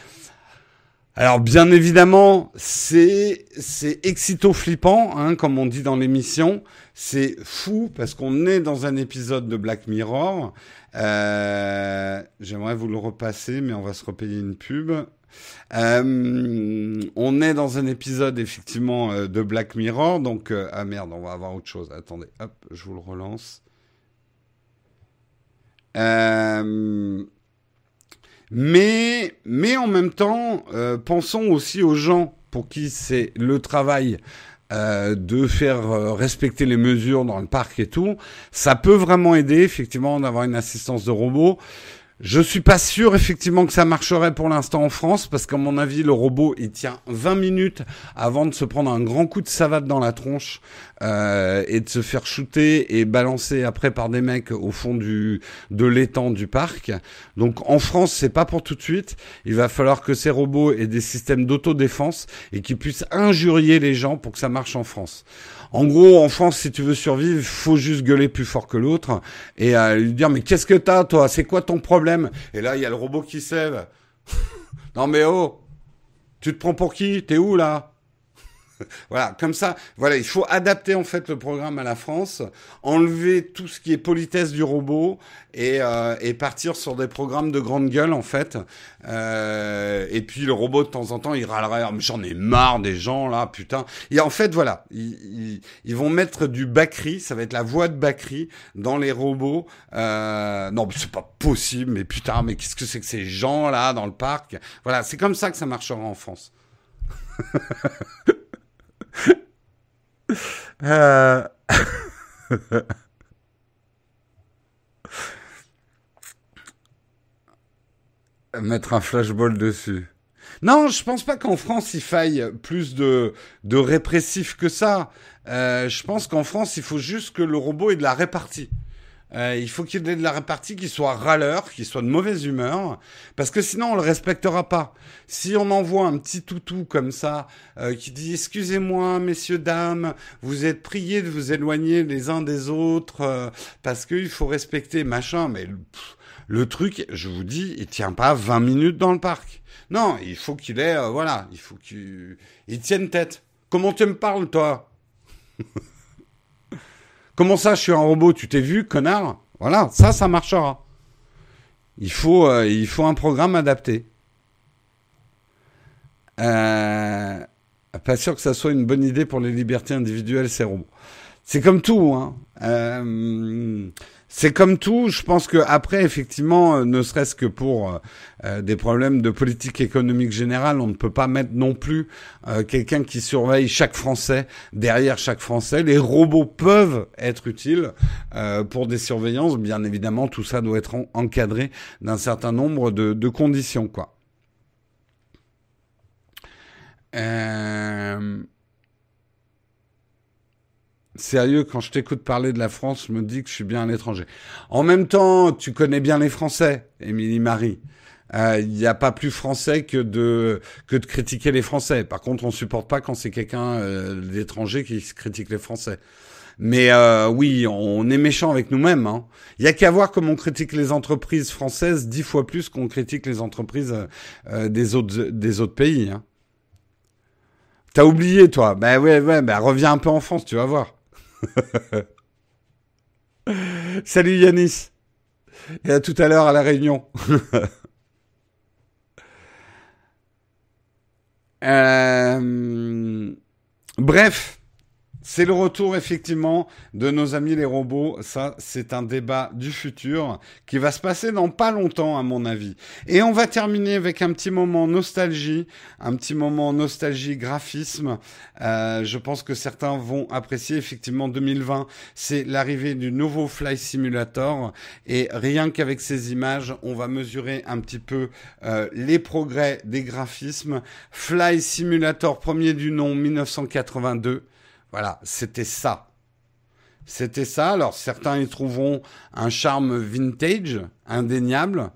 Alors bien évidemment, c'est c'est excito flippant, hein, comme on dit dans l'émission. C'est fou parce qu'on est dans un épisode de Black Mirror. Euh, J'aimerais vous le repasser, mais on va se repayer une pub. Euh, on est dans un épisode effectivement euh, de Black Mirror, donc euh, ah merde, on va avoir autre chose. Attendez, hop, je vous le relance. Mais mais en même temps, pensons aussi aux gens pour qui c'est le travail de faire respecter les mesures dans le parc et tout. Ça peut vraiment aider effectivement d'avoir une assistance de robot. Je suis pas sûr effectivement que ça marcherait pour l'instant en France parce qu'à mon avis le robot il tient 20 minutes avant de se prendre un grand coup de savate dans la tronche euh, et de se faire shooter et balancer après par des mecs au fond du de l'étang du parc. Donc en France c'est pas pour tout de suite. Il va falloir que ces robots aient des systèmes d'autodéfense et qu'ils puissent injurier les gens pour que ça marche en France. En gros, en France, si tu veux survivre, faut juste gueuler plus fort que l'autre et euh, lui dire mais qu'est-ce que t'as toi? C'est quoi ton problème? Et là, il y a le robot qui sève. non mais oh, tu te prends pour qui? T'es où là? voilà, comme ça, voilà, il faut adapter en fait le programme à la France, enlever tout ce qui est politesse du robot et, euh, partir sur des programmes de grande gueule en fait. Euh, et puis le robot de temps en temps, il râlerait, oh, j'en ai marre des gens là, putain. Et en fait, voilà, ils, ils, vont mettre du Bakri, ça va être la voix de Bakri dans les robots. Euh, non, c'est pas possible, mais putain, mais qu'est-ce que c'est que ces gens là dans le parc? Voilà, c'est comme ça que ça marchera en France. Euh. Mettre un flashball dessus. Non, je pense pas qu'en France il faille plus de, de répressifs que ça. Euh, je pense qu'en France il faut juste que le robot ait de la répartie. Euh, il faut qu'il ait de la répartie, qu'il soit râleur, qu'il soit de mauvaise humeur, parce que sinon on le respectera pas. Si on envoie un petit toutou comme ça, euh, qui dit excusez-moi messieurs dames, vous êtes priés de vous éloigner les uns des autres euh, parce qu'il faut respecter machin, mais le truc, je vous dis, il tient pas 20 minutes dans le parc. Non, il faut qu'il ait, voilà, il faut qu'il tienne tête. Comment tu me parles toi? Comment ça, je suis un robot Tu t'es vu, connard? Voilà, ça, ça marchera. Il faut, euh, il faut un programme adapté. Euh, pas sûr que ça soit une bonne idée pour les libertés individuelles, ces robots. C'est comme tout, hein. Euh, c'est comme tout, je pense que après, effectivement, euh, ne serait-ce que pour euh, euh, des problèmes de politique économique générale, on ne peut pas mettre non plus quelqu'un qui surveille chaque Français derrière chaque Français. Les robots peuvent être utiles pour des surveillances, bien évidemment, tout ça doit être encadré d'un certain nombre de, de conditions, quoi. Euh... Sérieux, quand je t'écoute parler de la France, je me dis que je suis bien à l'étranger. En même temps, tu connais bien les Français, Émilie Marie. Il euh, n'y a pas plus français que de que de critiquer les Français. Par contre, on supporte pas quand c'est quelqu'un euh, d'étranger qui critique les Français. Mais euh, oui, on est méchant avec nous-mêmes. Il hein. y a qu'à voir comme on critique les entreprises françaises dix fois plus qu'on critique les entreprises euh, des autres des autres pays. Hein. T'as oublié, toi Ben ouais, ouais, ben reviens un peu en France, tu vas voir. Salut Yanis. Et à tout à l'heure à la réunion. Euh, bref, C'est le retour effectivement de nos amis les robots. Ça, c'est un débat du futur qui va se passer dans pas longtemps à mon avis. Et on va terminer avec un petit moment nostalgie, un petit moment nostalgie graphisme. Euh, je pense que certains vont apprécier effectivement 2020. C'est l'arrivée du nouveau Fly Simulator et rien qu'avec ces images, on va mesurer un petit peu euh, les progrès des graphismes. Fly Simulator premier du nom 1982. Voilà, c'était ça. C'était ça. Alors certains y trouveront un charme vintage, indéniable.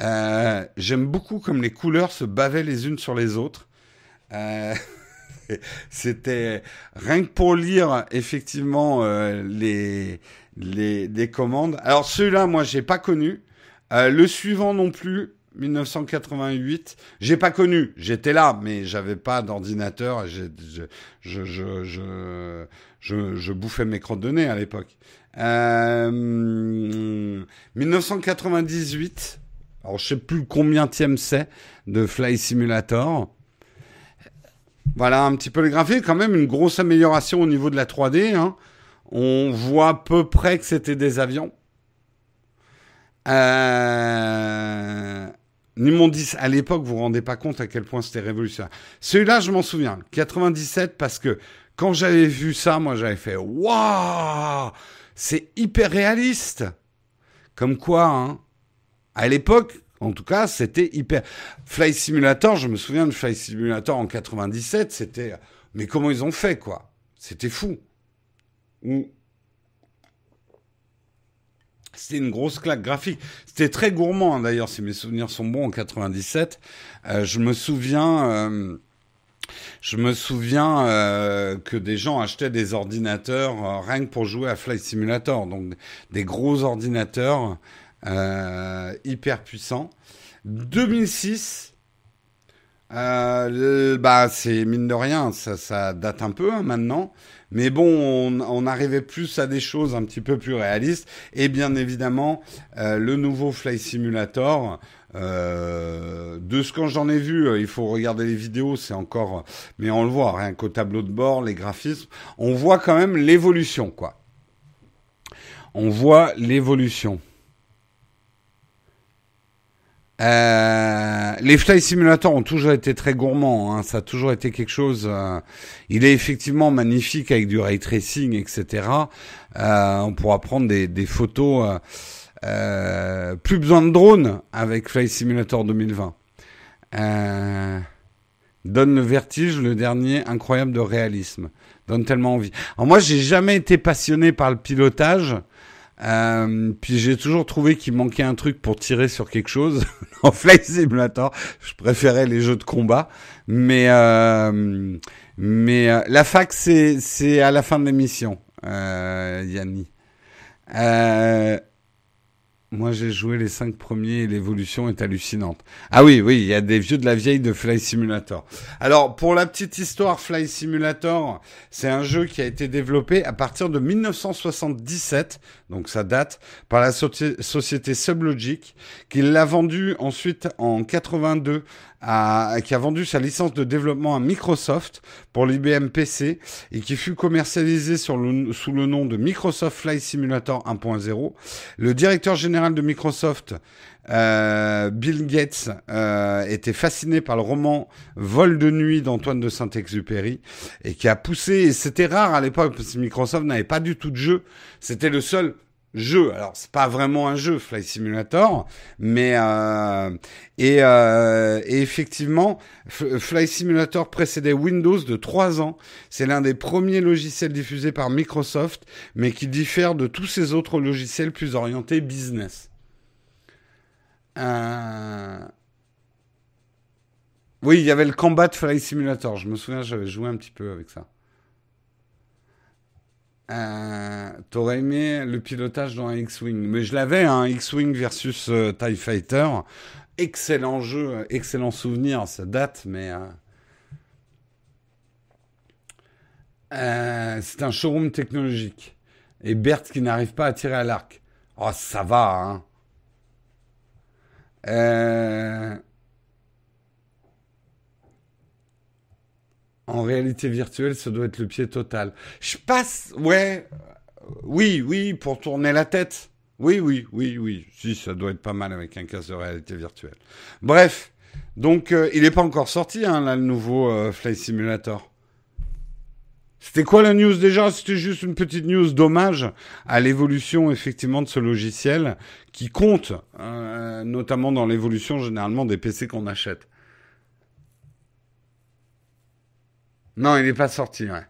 Euh, j'aime beaucoup comme les couleurs se bavaient les unes sur les autres. Euh, c'était rien que pour lire effectivement euh, les, les, commandes. Alors celui-là, moi, j'ai pas connu. le suivant non plus. 1988. J'ai pas connu, j'étais là, mais j'avais pas d'ordinateur. Je bouffais mes crottes de nez à l'époque. Euh, 1998. Alors je sais plus combien c'est de Fly Simulator. Voilà un petit peu les graphiques, quand même une grosse amélioration au niveau de la 3D. Hein. On voit à peu près que c'était des avions. Euh, Numon 10, à l'époque, vous vous rendez pas compte à quel point c'était révolutionnaire. Celui-là, je m'en souviens. 97, parce que quand j'avais vu ça, moi, j'avais fait Waouh C'est hyper réaliste Comme quoi, hein, à l'époque, en tout cas, c'était hyper. Fly Simulator, je me souviens de Fly Simulator en 97, c'était. Mais comment ils ont fait, quoi? C'était fou. C'était une grosse claque graphique. C'était très gourmand hein, d'ailleurs, si mes souvenirs sont bons, en 97. Euh, je me souviens, euh, je me souviens euh, que des gens achetaient des ordinateurs rien que pour jouer à Flight Simulator, donc des gros ordinateurs hyper puissants. 2006, bah c'est mine de rien, ça, ça date un peu hein, maintenant. Mais bon, on, arrivait plus à des choses un petit peu plus réalistes. Et bien évidemment, euh, le nouveau Fly Simulator, euh, de ce que j'en ai vu, euh, il faut regarder les vidéos, c'est encore, mais on le voit, rien qu'au tableau de bord, les graphismes, on voit quand même l'évolution, quoi. On voit l'évolution. Euh, les Fly Simulator ont toujours été très gourmands. Hein. Ça a toujours été quelque chose. Euh, il est effectivement magnifique avec du ray tracing, etc. Euh, on pourra prendre des, des photos. Euh, plus besoin de drone avec Fly Simulator 2020. donne le vertige, le dernier incroyable de réalisme. Donne tellement envie. Alors moi, j'ai jamais été passionné par le pilotage. Euh, puis j'ai toujours trouvé qu'il manquait un truc pour tirer sur quelque chose. en Flight Simulator, je préférais les jeux de combat. Mais euh, mais euh, la fac c'est à la fin de l'émission, euh, Yanni. Moi, j'ai joué les cinq premiers et l'évolution est hallucinante. Ah oui, oui, il y a des vieux de la vieille de Fly Simulator. Alors, pour la petite histoire, Fly Simulator, c'est un jeu qui a été développé à partir de 1977, donc ça date, par la société Sublogic, qui l'a vendu ensuite en 82 qui a vendu sa licence de développement à Microsoft pour l'IBM PC et qui fut commercialisé sous le nom de Microsoft Flight Simulator 1.0. Le directeur général de Microsoft, euh, Bill Gates, euh, était fasciné par le roman Vol de nuit d'Antoine de Saint-Exupéry et qui a poussé, et c'était rare à l'époque parce que Microsoft n'avait pas du tout de jeu, c'était le seul jeu. Alors c'est pas vraiment un jeu Flight Simulator, mais euh, et, euh, effectivement Flight Simulator précédait Windows de trois ans. C'est l'un des premiers logiciels diffusés par Microsoft, mais qui diffère de tous ces autres logiciels plus orientés business. Euh... Oui, il y avait le Combat Flight Simulator. Je me souviens, j'avais joué un petit peu avec ça. Euh, T'aurais aimé le pilotage dans un X-Wing. Mais je l'avais, hein, X-Wing versus euh, TIE Fighter. Excellent jeu, excellent souvenir, ça date, mais... Euh, c'est un showroom technologique. Et Bert qui n'arrive pas à tirer à l'arc. Oh, ça va, hein. En réalité virtuelle, ça doit être le pied total. Je passe, ouais, oui, oui, pour tourner la tête. Oui, oui, oui, oui. Si, ça doit être pas mal avec un casque de réalité virtuelle. Bref, donc euh, il n'est pas encore sorti, hein, le nouveau euh, Flight Simulator. C'était quoi la news déjà? C'était juste une petite news d'hommage à l'évolution effectivement de ce logiciel qui compte, euh, notamment dans l'évolution généralement des PC qu'on achète. Non, il n'est pas sorti, ouais.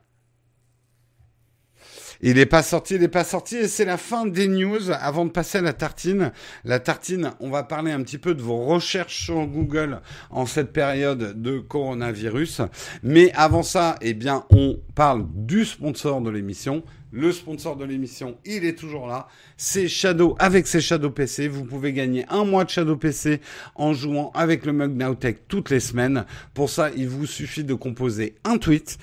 Il n'est pas sorti, il n'est pas sorti, et c'est la fin des news. Avant de passer à la tartine, la tartine, on va parler un petit peu de vos recherches sur Google en cette période de coronavirus. Mais avant ça, eh bien, on parle du sponsor de l'émission. Le sponsor de l'émission, il est toujours là. C'est Shadow avec ses Shadow PC. Vous pouvez gagner un mois de Shadow PC en jouant avec le Mug Nowtech toutes les semaines. Pour ça, il vous suffit de composer un tweet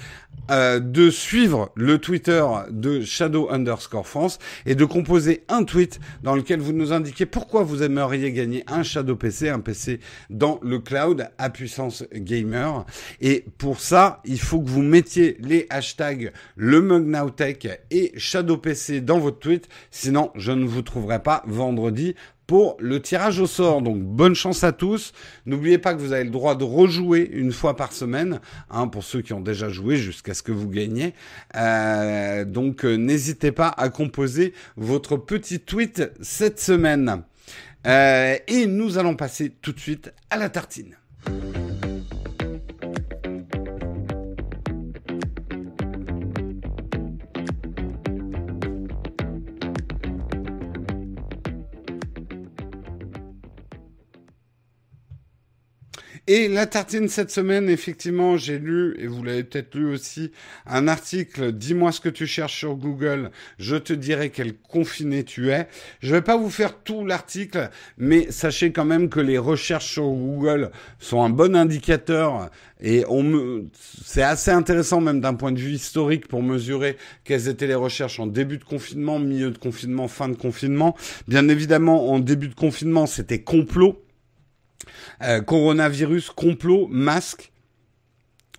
euh, de suivre le Twitter de Shadow underscore France et de composer un tweet dans lequel vous nous indiquez pourquoi vous aimeriez gagner un Shadow PC, un PC dans le cloud à puissance gamer. Et pour ça, il faut que vous mettiez les hashtags le mug et Shadow PC dans votre tweet. Sinon, je ne vous trouverai pas vendredi pour le tirage au sort. Donc bonne chance à tous. N'oubliez pas que vous avez le droit de rejouer une fois par semaine, hein, pour ceux qui ont déjà joué jusqu'à ce que vous gagniez. Euh, donc euh, n'hésitez pas à composer votre petit tweet cette semaine. Euh, et nous allons passer tout de suite à la tartine. Et la tartine cette semaine, effectivement, j'ai lu, et vous l'avez peut-être lu aussi, un article, dis-moi ce que tu cherches sur Google, je te dirai quel confiné tu es. Je vais pas vous faire tout l'article, mais sachez quand même que les recherches sur Google sont un bon indicateur et me... c'est assez intéressant même d'un point de vue historique pour mesurer quelles étaient les recherches en début de confinement, milieu de confinement, fin de confinement. Bien évidemment, en début de confinement, c'était complot euh, coronavirus, complot, masque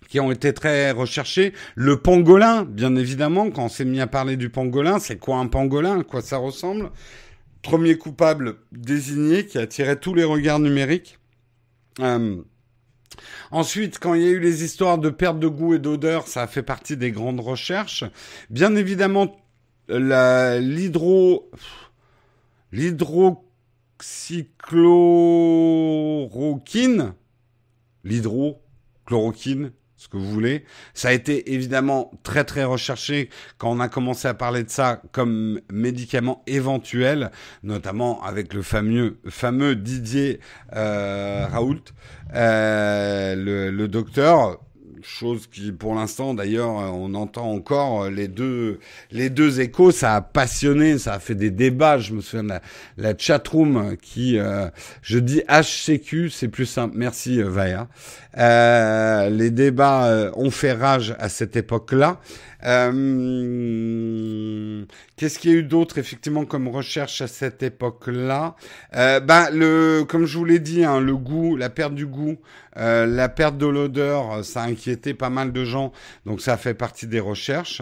qui ont été très recherchés. Le pangolin, bien évidemment, quand on s'est mis à parler du pangolin, c'est quoi un pangolin, à quoi ça ressemble? Premier coupable désigné qui attirait tous les regards numériques. Euh, ensuite, quand il y a eu les histoires de perte de goût et d'odeur, ça a fait partie des grandes recherches. Bien évidemment, l'hydro... L'hydro l'hydroxychloroquine, l'hydrochloroquine, ce que vous voulez. Ça a été évidemment très très recherché quand on a commencé à parler de ça comme médicament éventuel, notamment avec le fameux, fameux Didier euh, Raoult, euh, le, le docteur chose qui, pour l'instant, d'ailleurs, on entend encore les deux, les deux échos. Ça a passionné, ça a fait des débats. Je me souviens de la, la chatroom qui, euh, je dis HCQ, c'est plus simple. Merci, euh, Vaya. Euh, les débats euh, ont fait rage à cette époque-là. Euh, Qu'est-ce qu'il y a eu d'autre effectivement comme recherche à cette époque-là? Euh, Ben le, comme je vous l'ai dit, hein, le goût, la perte du goût, euh, la perte de l'odeur, ça a inquiété pas mal de gens, donc ça fait partie des recherches.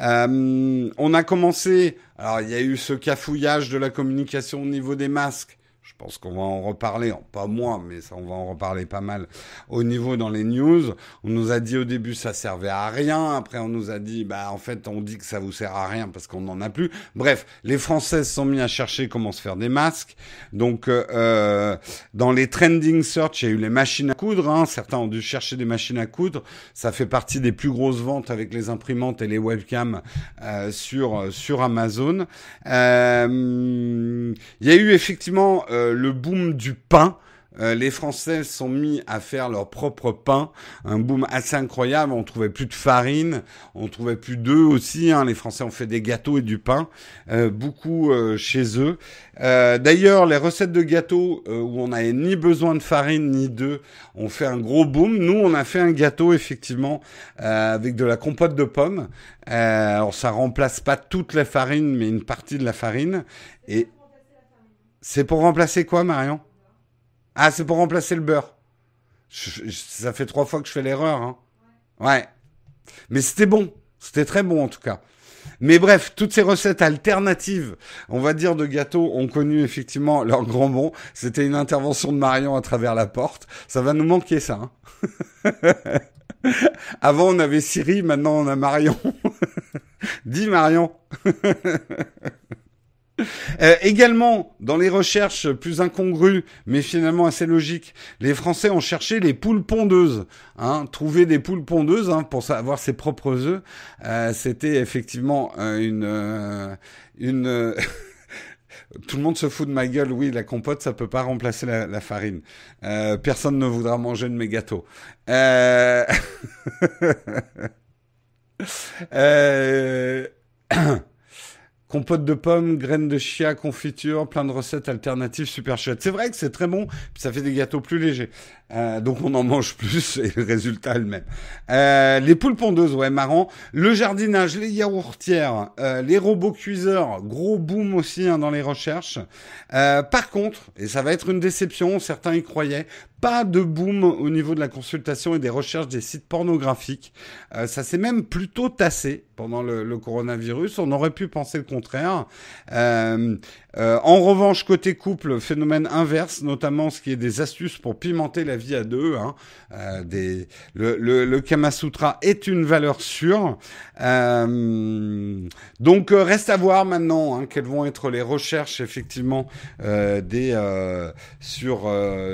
Euh, on a commencé, alors il y a eu ce cafouillage de la communication au niveau des masques. Je pense qu'on va en reparler, pas moi, mais ça, on va en reparler pas mal au niveau dans les news. On nous a dit au début ça servait à rien, après on nous a dit bah en fait on dit que ça vous sert à rien parce qu'on n'en a plus. Bref, les Français se sont mis à chercher comment se faire des masques. Donc euh, euh dans les trending search, il y a eu les machines à coudre. Hein. Certains ont dû chercher des machines à coudre. Ça fait partie des plus grosses ventes avec les imprimantes et les webcams euh, sur sur Amazon. Euh, il y a eu effectivement euh, le boom du pain. Euh, les Français sont mis à faire leur propre pain, un boom assez incroyable. On trouvait plus de farine, on trouvait plus d'œufs aussi. Hein. Les Français ont fait des gâteaux et du pain, euh, beaucoup euh, chez eux. D'ailleurs, les recettes de gâteaux où on n'avait ni besoin de farine ni d'œufs ont fait un gros boom. Nous, on a fait un gâteau effectivement avec de la compote de pommes. alors, ça remplace pas toute la farine, mais une partie de la farine et c'est pour remplacer quoi, Marion? Ah, c'est pour remplacer le beurre. ça fait trois fois que je fais l'erreur. Hein. Ouais. Mais c'était bon. C'était très bon en tout cas. Mais bref, toutes ces recettes alternatives, on va dire de gâteaux, ont connu effectivement leur grand bon. C'était une intervention de Marion à travers la porte. Ça va nous manquer ça. Hein Avant on avait Siri, maintenant on a Marion. Dis Marion. Euh, également, dans les recherches plus incongrues, mais finalement assez logiques, les Français ont cherché les poules pondeuses. Hein, trouver des poules pondeuses hein, pour avoir ses propres œufs, euh, c'était effectivement euh, une une Tout le monde se fout de ma gueule. Oui, la compote, ça peut pas remplacer la, la farine. personne ne voudra manger de mes gâteaux. Euh... euh... Compote de pommes, graines de chia, confiture, plein de recettes alternatives super chouettes. C'est vrai que c'est très bon, puis ça fait des gâteaux plus légers. Euh, donc on en mange plus et le résultat est le même. Euh, les poules pondeuses, ouais, marrant. Le jardinage, les yaourtières, euh, les robots cuiseurs, gros boom aussi hein, dans les recherches. par contre, et ça va être une déception, certains y croyaient, pas de boom au niveau de la consultation et des recherches des sites pornographiques. Euh, ça s'est même plutôt tassé pendant le, coronavirus. On aurait pu penser le contraire. Euh, euh, en revanche, côté couple, phénomène inverse, notamment ce qui est des astuces pour pimenter la vie à deux. Hein. Le, Kama Sutra est une valeur sûre. Donc reste à voir maintenant hein, quelles vont être les recherches effectivement sur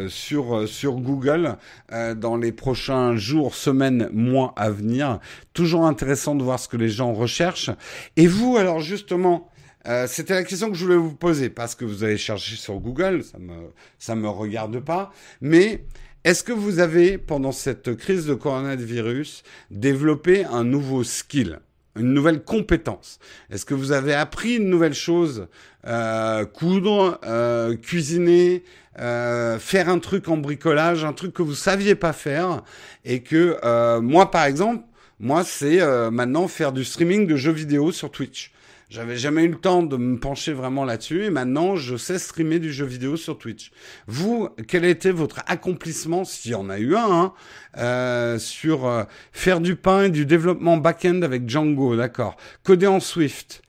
sur sur Google dans les prochains jours, semaines, mois à venir. Toujours intéressant de voir ce que les gens recherchent. Et vous, alors justement. Euh, c'était la question que je voulais vous poser parce que vous avez cherché sur Google, ça me ça me regarde pas. Mais est-ce que vous avez pendant cette crise de coronavirus développé un nouveau skill, une nouvelle compétence? Est-ce que vous avez appris une nouvelle chose euh, Coudre, euh, cuisiner, euh, faire un truc en bricolage, un truc que vous saviez pas faire et que euh, moi par exemple, moi c'est euh, maintenant faire du streaming de jeux vidéo sur Twitch. J'avais jamais eu le temps de me pencher vraiment là-dessus et maintenant je sais streamer du jeu vidéo sur Twitch. Vous, quel été votre accomplissement, s'il y en a eu un, hein, sur faire du pain et du développement back-end avec Django, d'accord. Coder en Swift.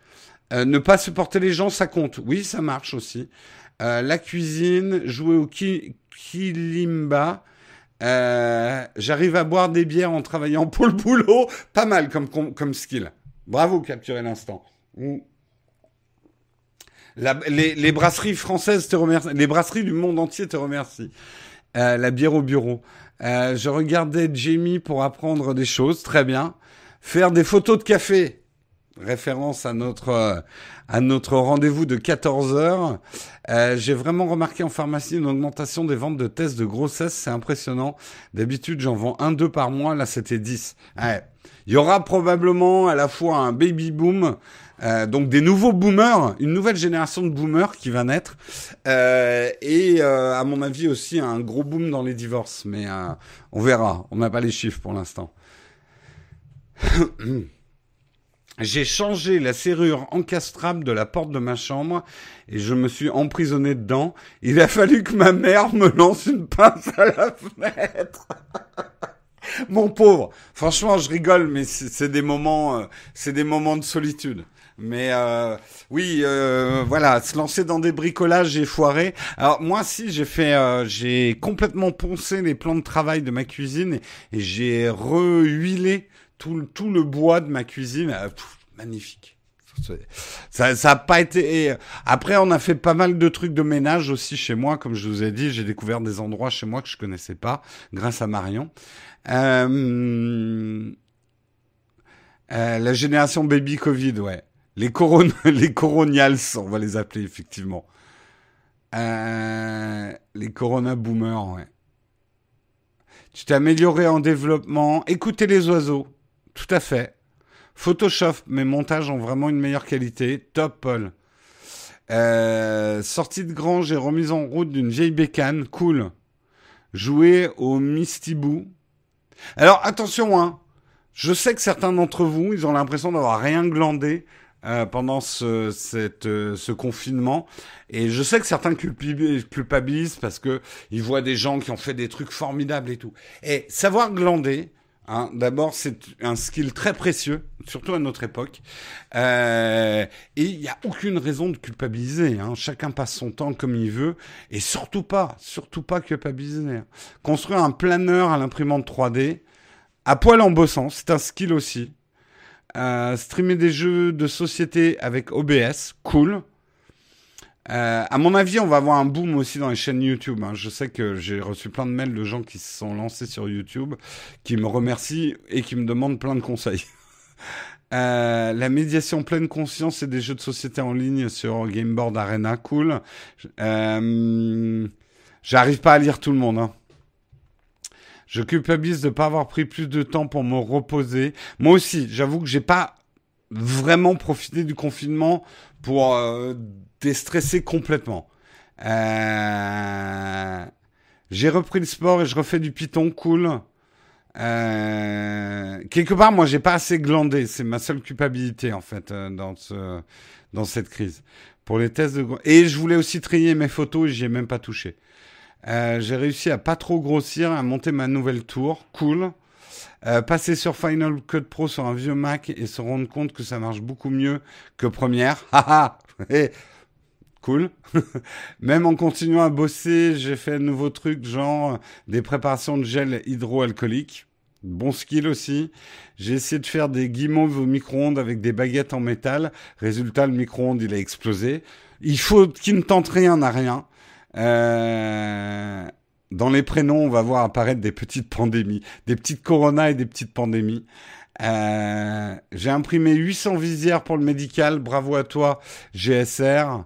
Ne pas supporter les gens, ça compte. Oui, ça marche aussi. Euh, la cuisine, jouer au ki kilimba. Euh, J'arrive à boire des bières en travaillant pour le boulot. Pas mal comme, comme, skill. Bravo, capturer l'instant. La, les, les, brasseries françaises te remercient, les brasseries du monde entier te remercient. Euh, la bière au bureau. Euh, je regardais Jamie pour apprendre des choses, très bien. Faire des photos de café, référence à notre euh, à notre rendez-vous de 14 heures. Euh, J'ai vraiment remarqué en pharmacie une augmentation des ventes de tests de grossesse, c'est impressionnant. D'habitude, j'en vends un deux par mois, là c'était 10. Ouais. Il y aura probablement à la fois un baby boom euh, donc des nouveaux boomers, une nouvelle génération de boomers qui va naître, euh, et euh, à mon avis aussi un gros boom dans les divorces, mais euh, on verra, on n'a pas les chiffres pour l'instant. J'ai changé la serrure encastrable de la porte de ma chambre et je me suis emprisonné dedans. Il a fallu que ma mère me lance une pince à la fenêtre. Mon pauvre, franchement, je rigole, mais c'est des moments, c'est des moments de solitude. Mais euh, oui, euh, voilà, se lancer dans des bricolages, j'ai foiré. Alors moi, si j'ai fait, euh, j'ai complètement poncé les plans de travail de ma cuisine et, et j'ai rehuilé tout, tout le bois de ma cuisine. Magnifique. Ça, ça a pas été. Après, on a fait pas mal de trucs de ménage aussi chez moi, comme je vous ai dit. J'ai découvert des endroits chez moi que je connaissais pas, grâce à Marion. Euh... Euh, la génération baby Covid, ouais. Les, coron les coronials, on va les appeler effectivement. Euh, les corona boomers, ouais. Tu t'es amélioré en développement. Écoutez les oiseaux. Tout à fait. Photoshop, mes montages ont vraiment une meilleure qualité. Top, Paul. Euh, sortie de grange et remise en route d'une vieille bécane. Cool. Jouer au Mistibou. Alors, attention, hein. Je sais que certains d'entre vous, ils ont l'impression d'avoir rien glandé euh, pendant ce, euh, ce confinement. Et je sais que certains culpabilisent parce que ils voient des gens qui ont fait des trucs formidables et tout. Et savoir glander, Hein. D'abord, c'est un skill très précieux, surtout à notre époque. Euh, et il n'y a aucune raison de culpabiliser. Hein. Chacun passe son temps comme il veut. Et surtout pas, surtout pas culpabiliser. Hein. Construire un planeur à l'imprimante 3D, à poil en bossant, c'est un skill aussi. Euh, streamer des jeux de société avec OBS, cool. Euh, à mon avis, on va avoir un boom aussi dans les chaînes YouTube. Hein. Je sais que j'ai reçu plein de mails de gens qui se sont lancés sur YouTube, qui me remercient et qui me demandent plein de conseils. Euh, la médiation pleine conscience et des jeux de société en ligne sur Gameboard Arena, cool. Euh, J'arrive pas à lire tout le monde. Hein. Je culpabilise de ne pas avoir pris plus de temps pour me reposer. Moi aussi, j'avoue que j'ai pas vraiment profité du confinement pour euh, déstresser complètement. Euh, j'ai repris le sport et je refais du Python, cool. Euh, quelque part, moi, j'ai pas assez glandé. C'est ma seule culpabilité en fait dans dans cette crise. Pour les tests de et je voulais aussi trier mes photos et j'y ai même pas touché. J'ai réussi à pas trop grossir, à monter ma nouvelle tour, cool. Euh, passer sur Final Cut Pro sur un vieux Mac et se rendre compte que ça marche beaucoup mieux que Premiere. Haha cool. Même en continuant à bosser, j'ai fait un nouveau truc, genre des préparations de gel hydroalcoolique. Bon skill aussi. J'ai essayé de faire des guimauves au micro-ondes avec des baguettes en métal. Résultat, le micro-ondes, il a explosé. Il faut qu'il ne tente rien à rien. Euh, dans les prénoms, on va voir apparaître des petites pandémies, des petites coronas et des petites pandémies. Euh, j'ai imprimé 800 visières pour le médical. Bravo à toi, GSR.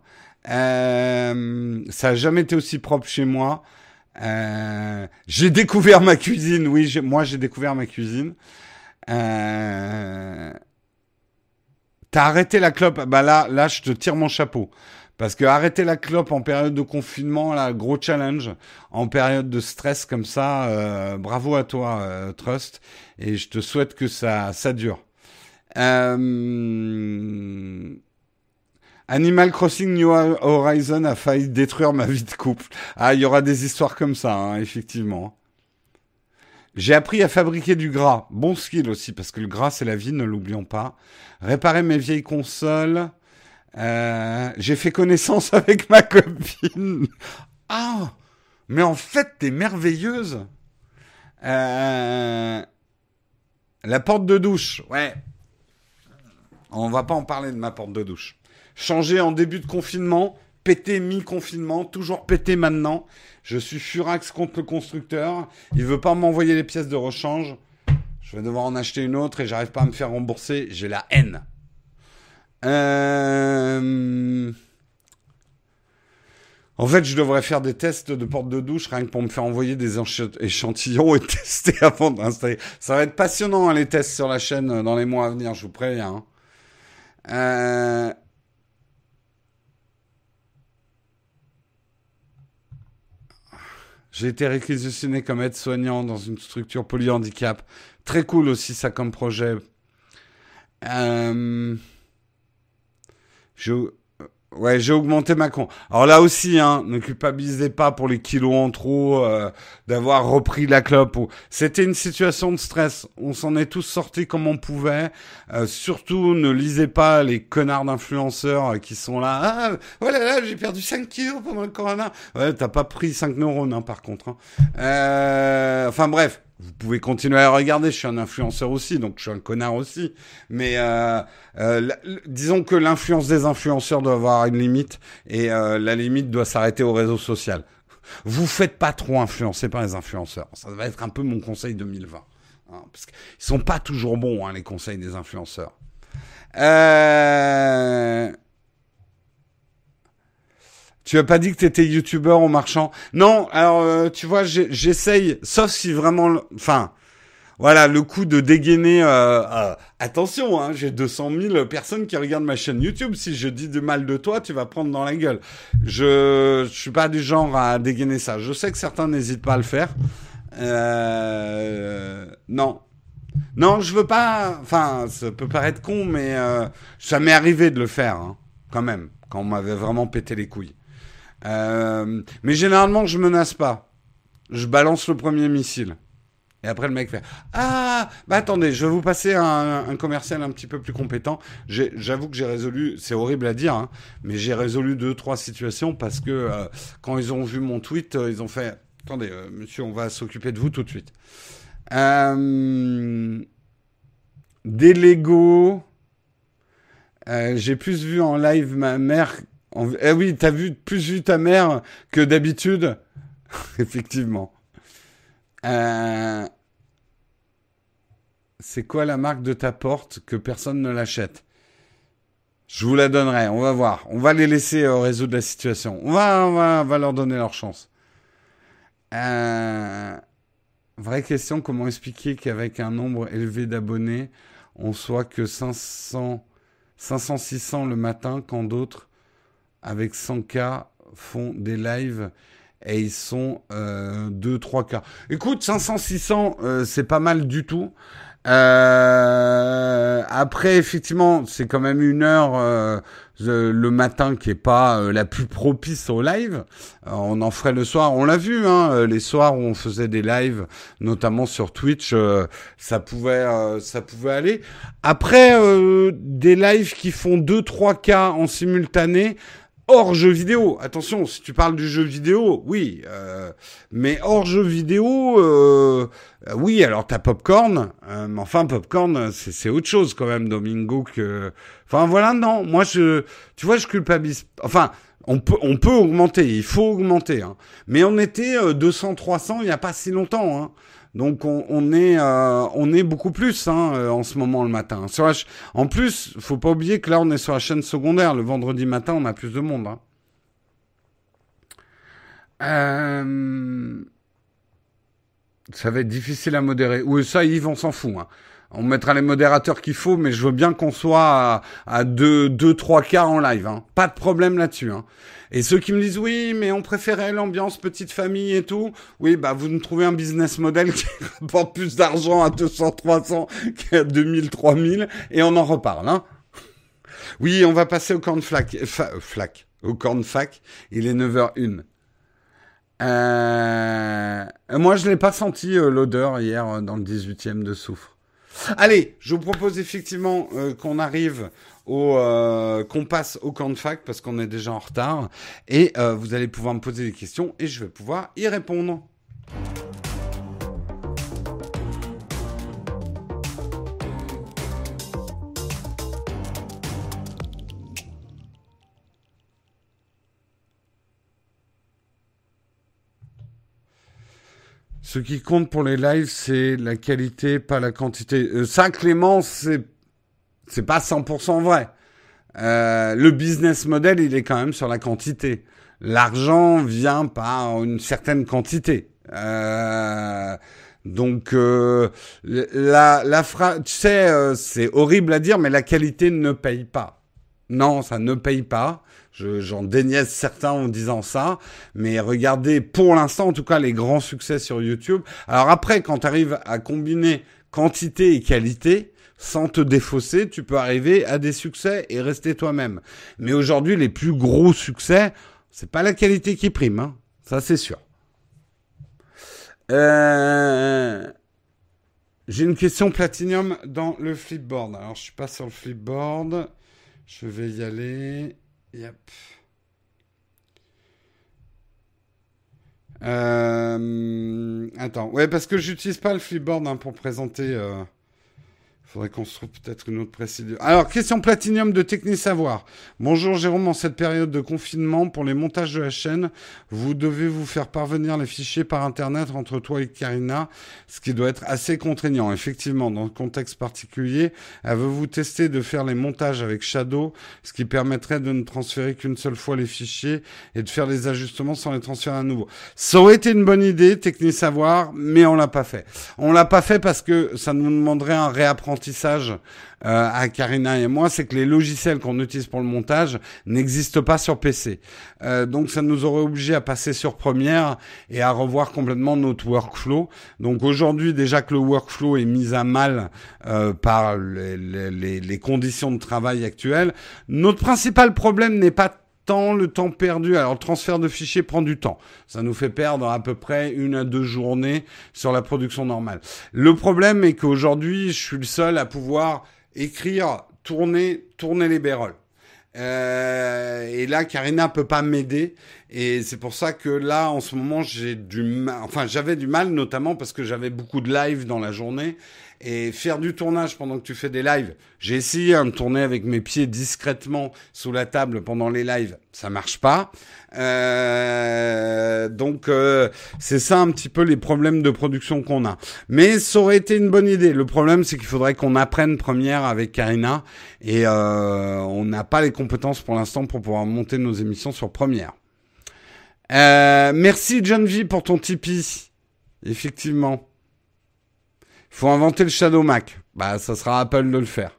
Euh, ça a jamais été aussi propre chez moi. Euh, j'ai découvert ma cuisine. Oui, moi j'ai découvert ma cuisine. T'as arrêté la clope Bah là, là, je te tire mon chapeau. Parce que arrêter la clope en période de confinement, là, gros challenge. En période de stress comme ça, euh, bravo à toi, euh, Trust. Et je te souhaite que ça, ça dure. Euh... Animal Crossing New Horizon a failli détruire ma vie de couple. Ah, il y aura des histoires comme ça, hein, effectivement. J'ai appris à fabriquer du gras. Bon skill aussi, parce que le gras, c'est la vie, ne l'oublions pas. Réparer mes vieilles consoles. Euh, j'ai fait connaissance avec ma copine. Ah, mais en fait, t'es merveilleuse. Euh, la porte de douche, ouais. On va pas en parler de ma porte de douche. Changé en début de confinement, pété mi-confinement, toujours pété maintenant. Je suis furax contre le constructeur. Il veut pas m'envoyer les pièces de rechange. Je vais devoir en acheter une autre et j'arrive pas à me faire rembourser. J'ai la haine. Euh... En fait, je devrais faire des tests de porte de douche rien que pour me faire envoyer des échantillons et tester avant d'installer. Ça va être passionnant hein, les tests sur la chaîne dans les mois à venir, je vous préviens. Hein. Euh... J'ai été réquisitionné comme aide-soignant dans une structure polyhandicap. Très cool aussi ça comme projet. Euh... Je... Ouais, j'ai augmenté ma con. Alors là aussi, hein, ne culpabilisez pas pour les kilos en trop, euh, d'avoir repris la clope. C'était une situation de stress. On s'en est tous sortis comme on pouvait. Euh, surtout, ne lisez pas les connards d'influenceurs euh, qui sont là. Ah, voilà, là, j'ai perdu 5 kilos pendant le corona. Ouais, t'as pas pris 5 neurones, hein, par contre. Hein. Euh, enfin bref, vous pouvez continuer à regarder, je suis un influenceur aussi, donc je suis un connard aussi. Mais euh, euh, disons que l'influence des influenceurs doit avoir une limite, et euh, la limite doit s'arrêter au réseau social. Vous faites pas trop influencer par les influenceurs. Ça va être un peu mon conseil 2020. Hein, parce qu'ils sont pas toujours bons, hein, les conseils des influenceurs. Euh... Tu as pas dit que tu étais youtubeur en marchant Non, alors euh, tu vois, j'essaye, sauf si vraiment, enfin, voilà, le coup de dégainer. Euh, euh, attention, hein, j'ai 200 000 personnes qui regardent ma chaîne YouTube. Si je dis du mal de toi, tu vas prendre dans la gueule. Je, je suis pas du genre à dégainer ça. Je sais que certains n'hésitent pas à le faire. non, non, je veux pas. Enfin, ça peut paraître con, mais ça m'est arrivé de le faire, hein, quand même, quand on m'avait vraiment pété les couilles. Euh, mais généralement, je menace pas. Je balance le premier missile. Et après, le mec fait Ah, bah attendez, je vais vous passer un, commercial un petit peu plus compétent. J'avoue que j'ai résolu, c'est horrible à dire, hein, mais j'ai résolu deux, trois situations parce que euh, quand ils ont vu mon tweet, euh, ils ont fait Attendez, monsieur, on va s'occuper de vous tout de suite. des Lego. j'ai plus vu en live ma mère. Eh oui, t'as vu plus vu ta mère que d'habitude? Effectivement. Euh, c'est quoi la marque de ta porte que personne ne l'achète? Je vous la donnerai, on va voir. On va les laisser euh, résoudre la situation. On va, va, va leur donner leur chance. Euh, vraie question, comment expliquer qu'avec un nombre élevé d'abonnés, on soit que 500, 500, 600 le matin quand d'autres, avec 100K, font des lives et ils sont euh, 2-3 cas. Écoute, 500-600, euh, c'est pas mal du tout. Euh, après, effectivement, c'est quand même une heure euh, le matin qui est pas euh, la plus propice au live. on en ferait le soir. On l'a vu, hein, les soirs où on faisait des lives, notamment sur Twitch, ça pouvait, ça pouvait aller. Après, des lives qui font 2-3 cas en simultané, hors jeu vidéo. Attention, si tu parles du jeu vidéo, oui, euh, mais hors jeu vidéo, euh, oui. Alors t'as Popcorn, euh, mais enfin Popcorn, c'est autre chose quand même, Domingo. Que, enfin voilà, non. Moi, je, tu vois, je culpabilise. Enfin. On peut, on peut augmenter, il faut augmenter. Hein. Mais on était 200-300 il n'y a pas si longtemps. Hein. Donc on, est euh, on est beaucoup plus hein, euh, en ce moment le matin. En plus, faut pas oublier que là on est sur la chaîne secondaire. Le vendredi matin, on a plus de monde. Hein. Euh, ça va être difficile à modérer. Oui, ça, Yves, on s'en fout. Hein. On mettra les modérateurs qu'il faut, mais je veux bien qu'on soit à 2, 2, 3 quarts en live. Hein. Pas de problème là-dessus. Hein. Et ceux qui me disent oui, mais on préférait l'ambiance petite famille et tout, oui, bah vous nous trouvez un business model qui rapporte plus d'argent à 200, 300 qu'à 2000, 3000, et on en reparle. Hein. Oui, on va passer au corn flac, flac, au corn. Il est 9h01. Euh, moi, je n'ai pas senti euh, l'odeur hier euh, dans le 18e de soufre. Allez, je vous propose effectivement euh, qu'on arrive au euh, qu'on passe au camp de fac parce qu'on est déjà en retard et euh, vous allez pouvoir me poser des questions et je vais pouvoir y répondre. Ce qui compte pour les lives, c'est la qualité, pas la quantité. Euh, ça, Clément, c'est c'est pas 100% vrai. Euh, le business model, il est quand même sur la quantité. L'argent vient par une certaine quantité. Euh, donc euh, la la phrase, tu sais, euh, c'est horrible à dire, mais la qualité ne paye pas. Non, ça ne paye pas. J'en déniaise certains en disant ça, mais regardez pour l'instant en tout cas les grands succès sur YouTube. Alors après, quand tu arrives à combiner quantité et qualité, sans te défausser, tu peux arriver à des succès et rester toi-même. Mais aujourd'hui, les plus gros succès, c'est pas la qualité qui prime, hein. ça c'est sûr. Euh... J'ai une question Platinum dans le flipboard. Alors je suis pas sur le flipboard. Je vais y aller. Yep. Euh, attends, ouais, parce que j'utilise pas le Flipboard hein, pour présenter. Euh... Faudrait qu'on se trouve peut-être une autre précision. Alors, question Platinium de Techni Savoir. Bonjour Jérôme, en cette période de confinement, pour les montages de la chaîne, vous devez vous faire parvenir les fichiers par Internet entre toi et Karina, ce qui doit être assez contraignant. Effectivement, dans le contexte particulier, avez-vous testé de faire les montages avec Shadow, ce qui permettrait de ne transférer qu'une seule fois les fichiers et de faire les ajustements sans les transférer à nouveau? Ça aurait été une bonne idée, Techni Savoir, mais on l'a pas fait. On l'a pas fait parce que ça nous demanderait un réapprentissage euh, à Karina et moi, c'est que les logiciels qu'on utilise pour le montage n'existent pas sur PC. Euh, donc ça nous aurait obligé à passer sur Premiere et à revoir complètement notre workflow. Donc aujourd'hui, déjà que le workflow est mis à mal euh, par les, les, les conditions de travail actuelles, notre principal problème n'est pas l'instant, le temps perdu, alors le transfert de fichiers prend du temps. Ça nous fait perdre à peu près une à deux journées sur la production normale. Le problème est qu'aujourd'hui, je suis le seul à pouvoir écrire, tourner, tourner les béroles. Euh, et là, Karina peut pas m'aider. Et c'est pour ça que là, en ce moment, j'ai du mal. Enfin, j'avais du mal, notamment parce que j'avais beaucoup de live dans la journée. Et faire du tournage pendant que tu fais des lives, j'ai essayé hein, de tourner avec mes pieds discrètement sous la table pendant les lives, ça marche pas. Euh, donc euh, c'est ça un petit peu les problèmes de production qu'on a. Mais ça aurait été une bonne idée. Le problème c'est qu'il faudrait qu'on apprenne première avec Karina et euh, on n'a pas les compétences pour l'instant pour pouvoir monter nos émissions sur première. merci John V pour ton Tipeee. Effectivement. Faut inventer le Shadow Mac. Bah, ça sera Apple de le faire.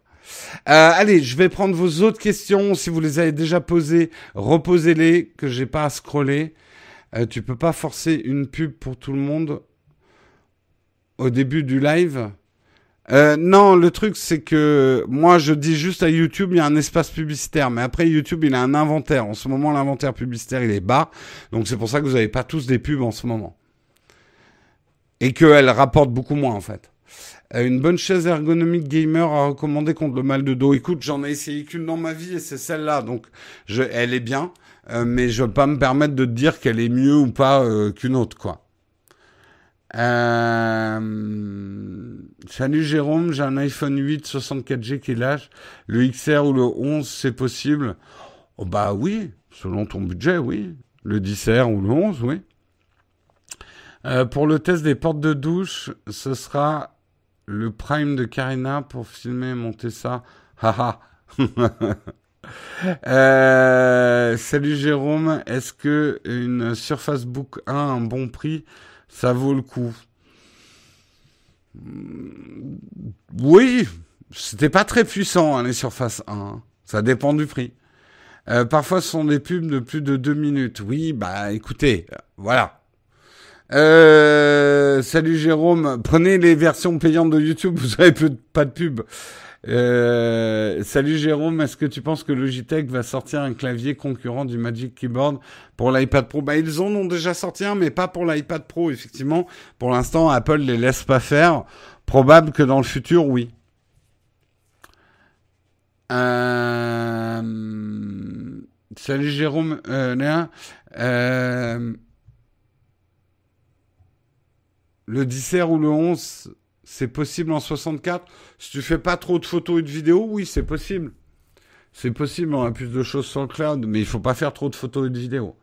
Euh, allez, je vais prendre vos autres questions. Si vous les avez déjà posées, reposez-les, que j'ai pas à scroller. Euh, tu peux pas forcer une pub pour tout le monde au début du live? Euh, non, le truc c'est que moi je dis juste à YouTube il y a un espace publicitaire, mais après YouTube il a un inventaire. En ce moment l'inventaire publicitaire il est bas, donc c'est pour ça que vous n'avez pas tous des pubs en ce moment et qu'elle rapporte beaucoup moins en fait. Euh, une bonne chaise ergonomique gamer à recommander contre le mal de dos. Écoute, j'en ai essayé qu'une dans ma vie et c'est celle-là. Donc, je, elle est bien, euh, mais je ne veux pas me permettre de dire qu'elle est mieux ou pas euh, qu'une autre, quoi. Salut Jérôme, j'ai un iPhone 8 64G qui lâche. Le XR ou le 11, c'est possible? Oh, Bah oui, selon ton budget, oui. Le 10R ou le 11, oui. pour le test des portes de douche, ce sera le prime de Karina pour filmer monter ça. Haha. euh, salut Jérôme, est-ce que une Surface Book 1 un bon prix, ça vaut le coup? Oui, c'était pas très puissant hein, les Surface 1. Hein. Ça dépend du prix. Euh, parfois, ce sont des pubs de plus de deux minutes. Oui, bah écoutez, voilà. Euh, salut Jérôme, prenez les versions payantes de YouTube, vous avez plus, pas de pub. Euh, salut Jérôme, est-ce que tu penses que Logitech va sortir un clavier concurrent du Magic Keyboard pour l'iPad Pro? Bah ils en ont déjà sorti un, mais pas pour l'iPad Pro, effectivement. Pour l'instant, Apple les laisse pas faire. Probable que dans le futur, oui. Euh... Salut Jérôme, euh, Léa. Le 10R ou le 11, c'est possible en 64. Si tu fais pas trop de photos et de vidéos, oui, c'est possible. C'est possible, on a plus de choses sur le cloud, mais il faut pas faire trop de photos et de vidéos.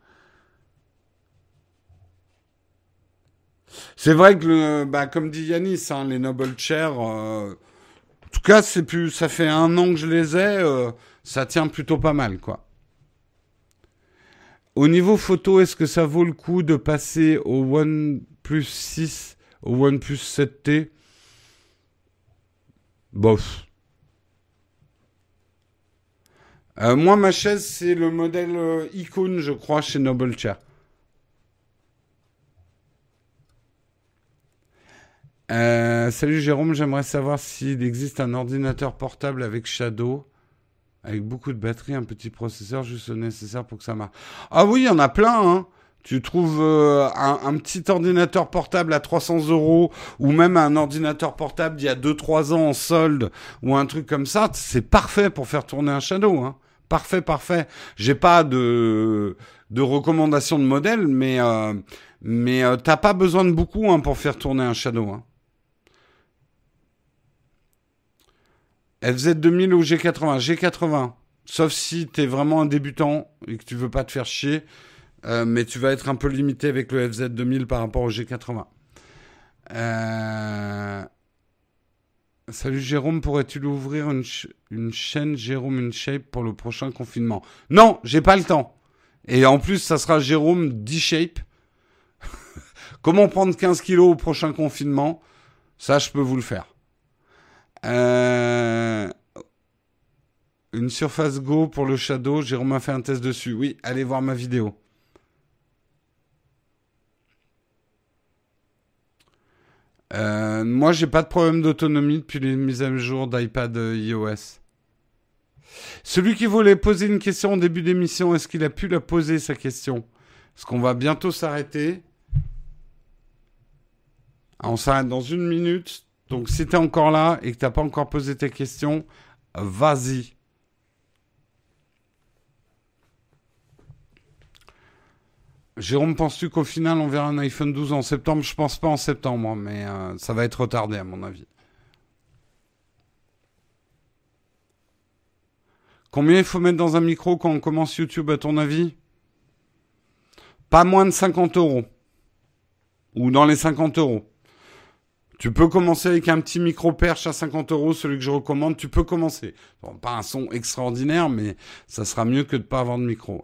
C'est vrai que, bah, comme dit Yanis, hein, les Noble Chairs, euh, en tout cas, c'est plus, ça fait un an que je les ai, euh, ça tient plutôt pas mal, quoi. Au niveau photo, est-ce que ça vaut le coup de passer au OnePlus 6 au OnePlus 7T, bof. Euh, moi, ma chaise, c'est le modèle euh, Icon, je crois, chez Noble Chair. Euh, salut Jérôme, j'aimerais savoir s'il existe un ordinateur portable avec Shadow, avec beaucoup de batterie, un petit processeur, juste nécessaire pour que ça marche. Ah oui, il y en a plein, hein. Tu trouves euh, un, petit ordinateur portable à 300 euros ou même un ordinateur portable d'il y a 2-3 ans en solde ou un truc comme ça, c'est parfait pour faire tourner un Shadow. Hein. Parfait, parfait. J'ai pas de, de recommandation de modèle, mais, euh, euh, t'as pas besoin de beaucoup hein, pour faire tourner un Shadow. Hein. FZ2000 ou G80 G80. Sauf si t'es vraiment un débutant et que tu veux pas te faire chier. Euh, mais tu vas être un peu limité avec le FZ2000 par rapport au G80. Euh, salut Jérôme, pourrais-tu ouvrir une, une, chaîne Jérôme InShape pour le prochain confinement? Non, j'ai pas le temps. Et en plus, ça sera Jérôme D-Shape. Comment prendre 15 kilos au prochain confinement? Ça, je peux vous le faire. Euh, une Surface Go pour le Shadow. Jérôme a fait un test dessus. Oui, allez voir ma vidéo. Euh, moi, j'ai pas de problème d'autonomie depuis les mises à jour d'iPad euh, iOS. Celui qui voulait poser une question au début d'émission, est-ce qu'il a pu la poser, sa question? Parce qu'on va bientôt s'arrêter. On s'arrête dans une minute. Donc si tu es encore là et que tu n'as pas encore posé tes questions, vas-y. Jérôme, penses-tu qu'au final on verra un iPhone 12 en septembre? Je pense pas en septembre, mais euh, ça va être retardé à mon avis. Combien il faut mettre dans un micro quand on commence YouTube à ton avis? Pas moins de 50 euros. Ou dans les 50 euros. Tu peux commencer avec un petit micro perche à 50 euros, celui que je recommande, tu peux commencer. pas un son extraordinaire, mais ça sera mieux que de pas avoir de micro.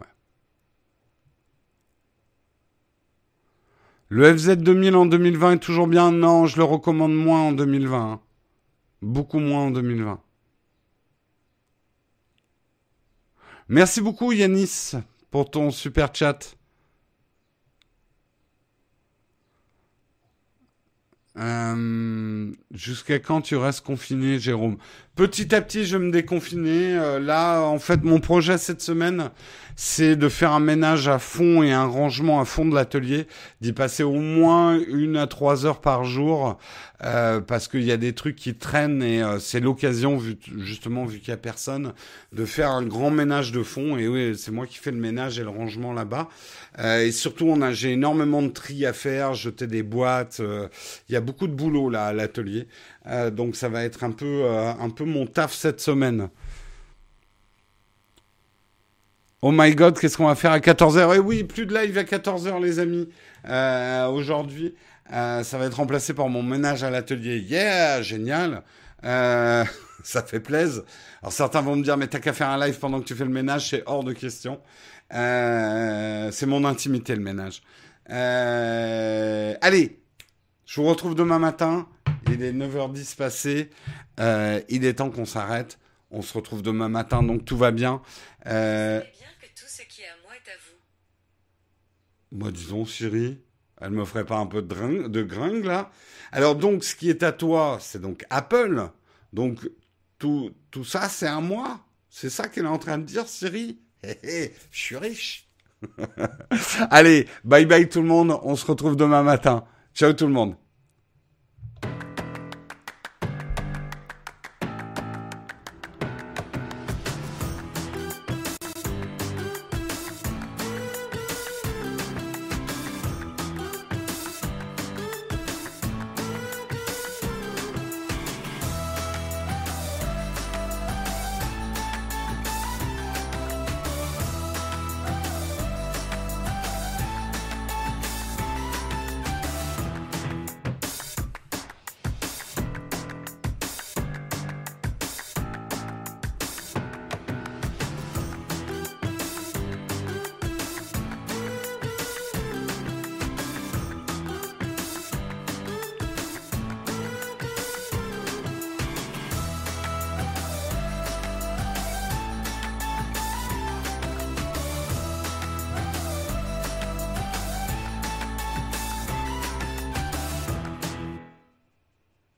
Le FZ2000 en 2020 est toujours bien? Non, je le recommande moins en 2020. Hein. Beaucoup moins en 2020. Merci beaucoup Yanis pour ton super chat. Euh, jusqu'à quand tu restes confiné, Jérôme? Petit à petit, je me déconfiner. Euh, là, en fait, mon projet cette semaine, c'est de faire un ménage à fond et un rangement à fond de l'atelier, d'y passer au moins une à trois heures par jour, euh, parce qu'il y a des trucs qui traînent et euh, c'est l'occasion, justement, vu qu'il y a personne, de faire un grand ménage de fond. Et oui, c'est moi qui fais le ménage et le rangement là-bas. Et surtout, on a, j'ai énormément de tri à faire, jeter des boîtes. Il y a beaucoup de boulot là à l'atelier, donc ça va être un peu, un peu mon taf cette semaine. Oh my god, qu'est-ce qu'on va faire à 14h Eh oui, plus de live à 14h les amis. Euh, aujourd'hui, euh, ça va être remplacé par mon ménage à l'atelier. Yeah, génial. Euh, ça fait plaisir. Alors certains vont me dire, mais t'as qu'à faire un live pendant que tu fais le ménage, c'est hors de question. c'est mon intimité le ménage. allez, je vous retrouve demain matin. Il est 9h10 passé. il est temps qu'on s'arrête. On se retrouve demain matin, donc tout va bien. Euh, Moi, disons, Siri, elle me ferait pas un peu de, de gringue là Alors donc, ce qui est à toi, c'est donc Apple. Donc tout, tout ça, c'est à moi. C'est ça qu'elle est en train de dire, Siri. je suis riche. Allez, bye bye tout le monde. On se retrouve demain matin. Ciao tout le monde.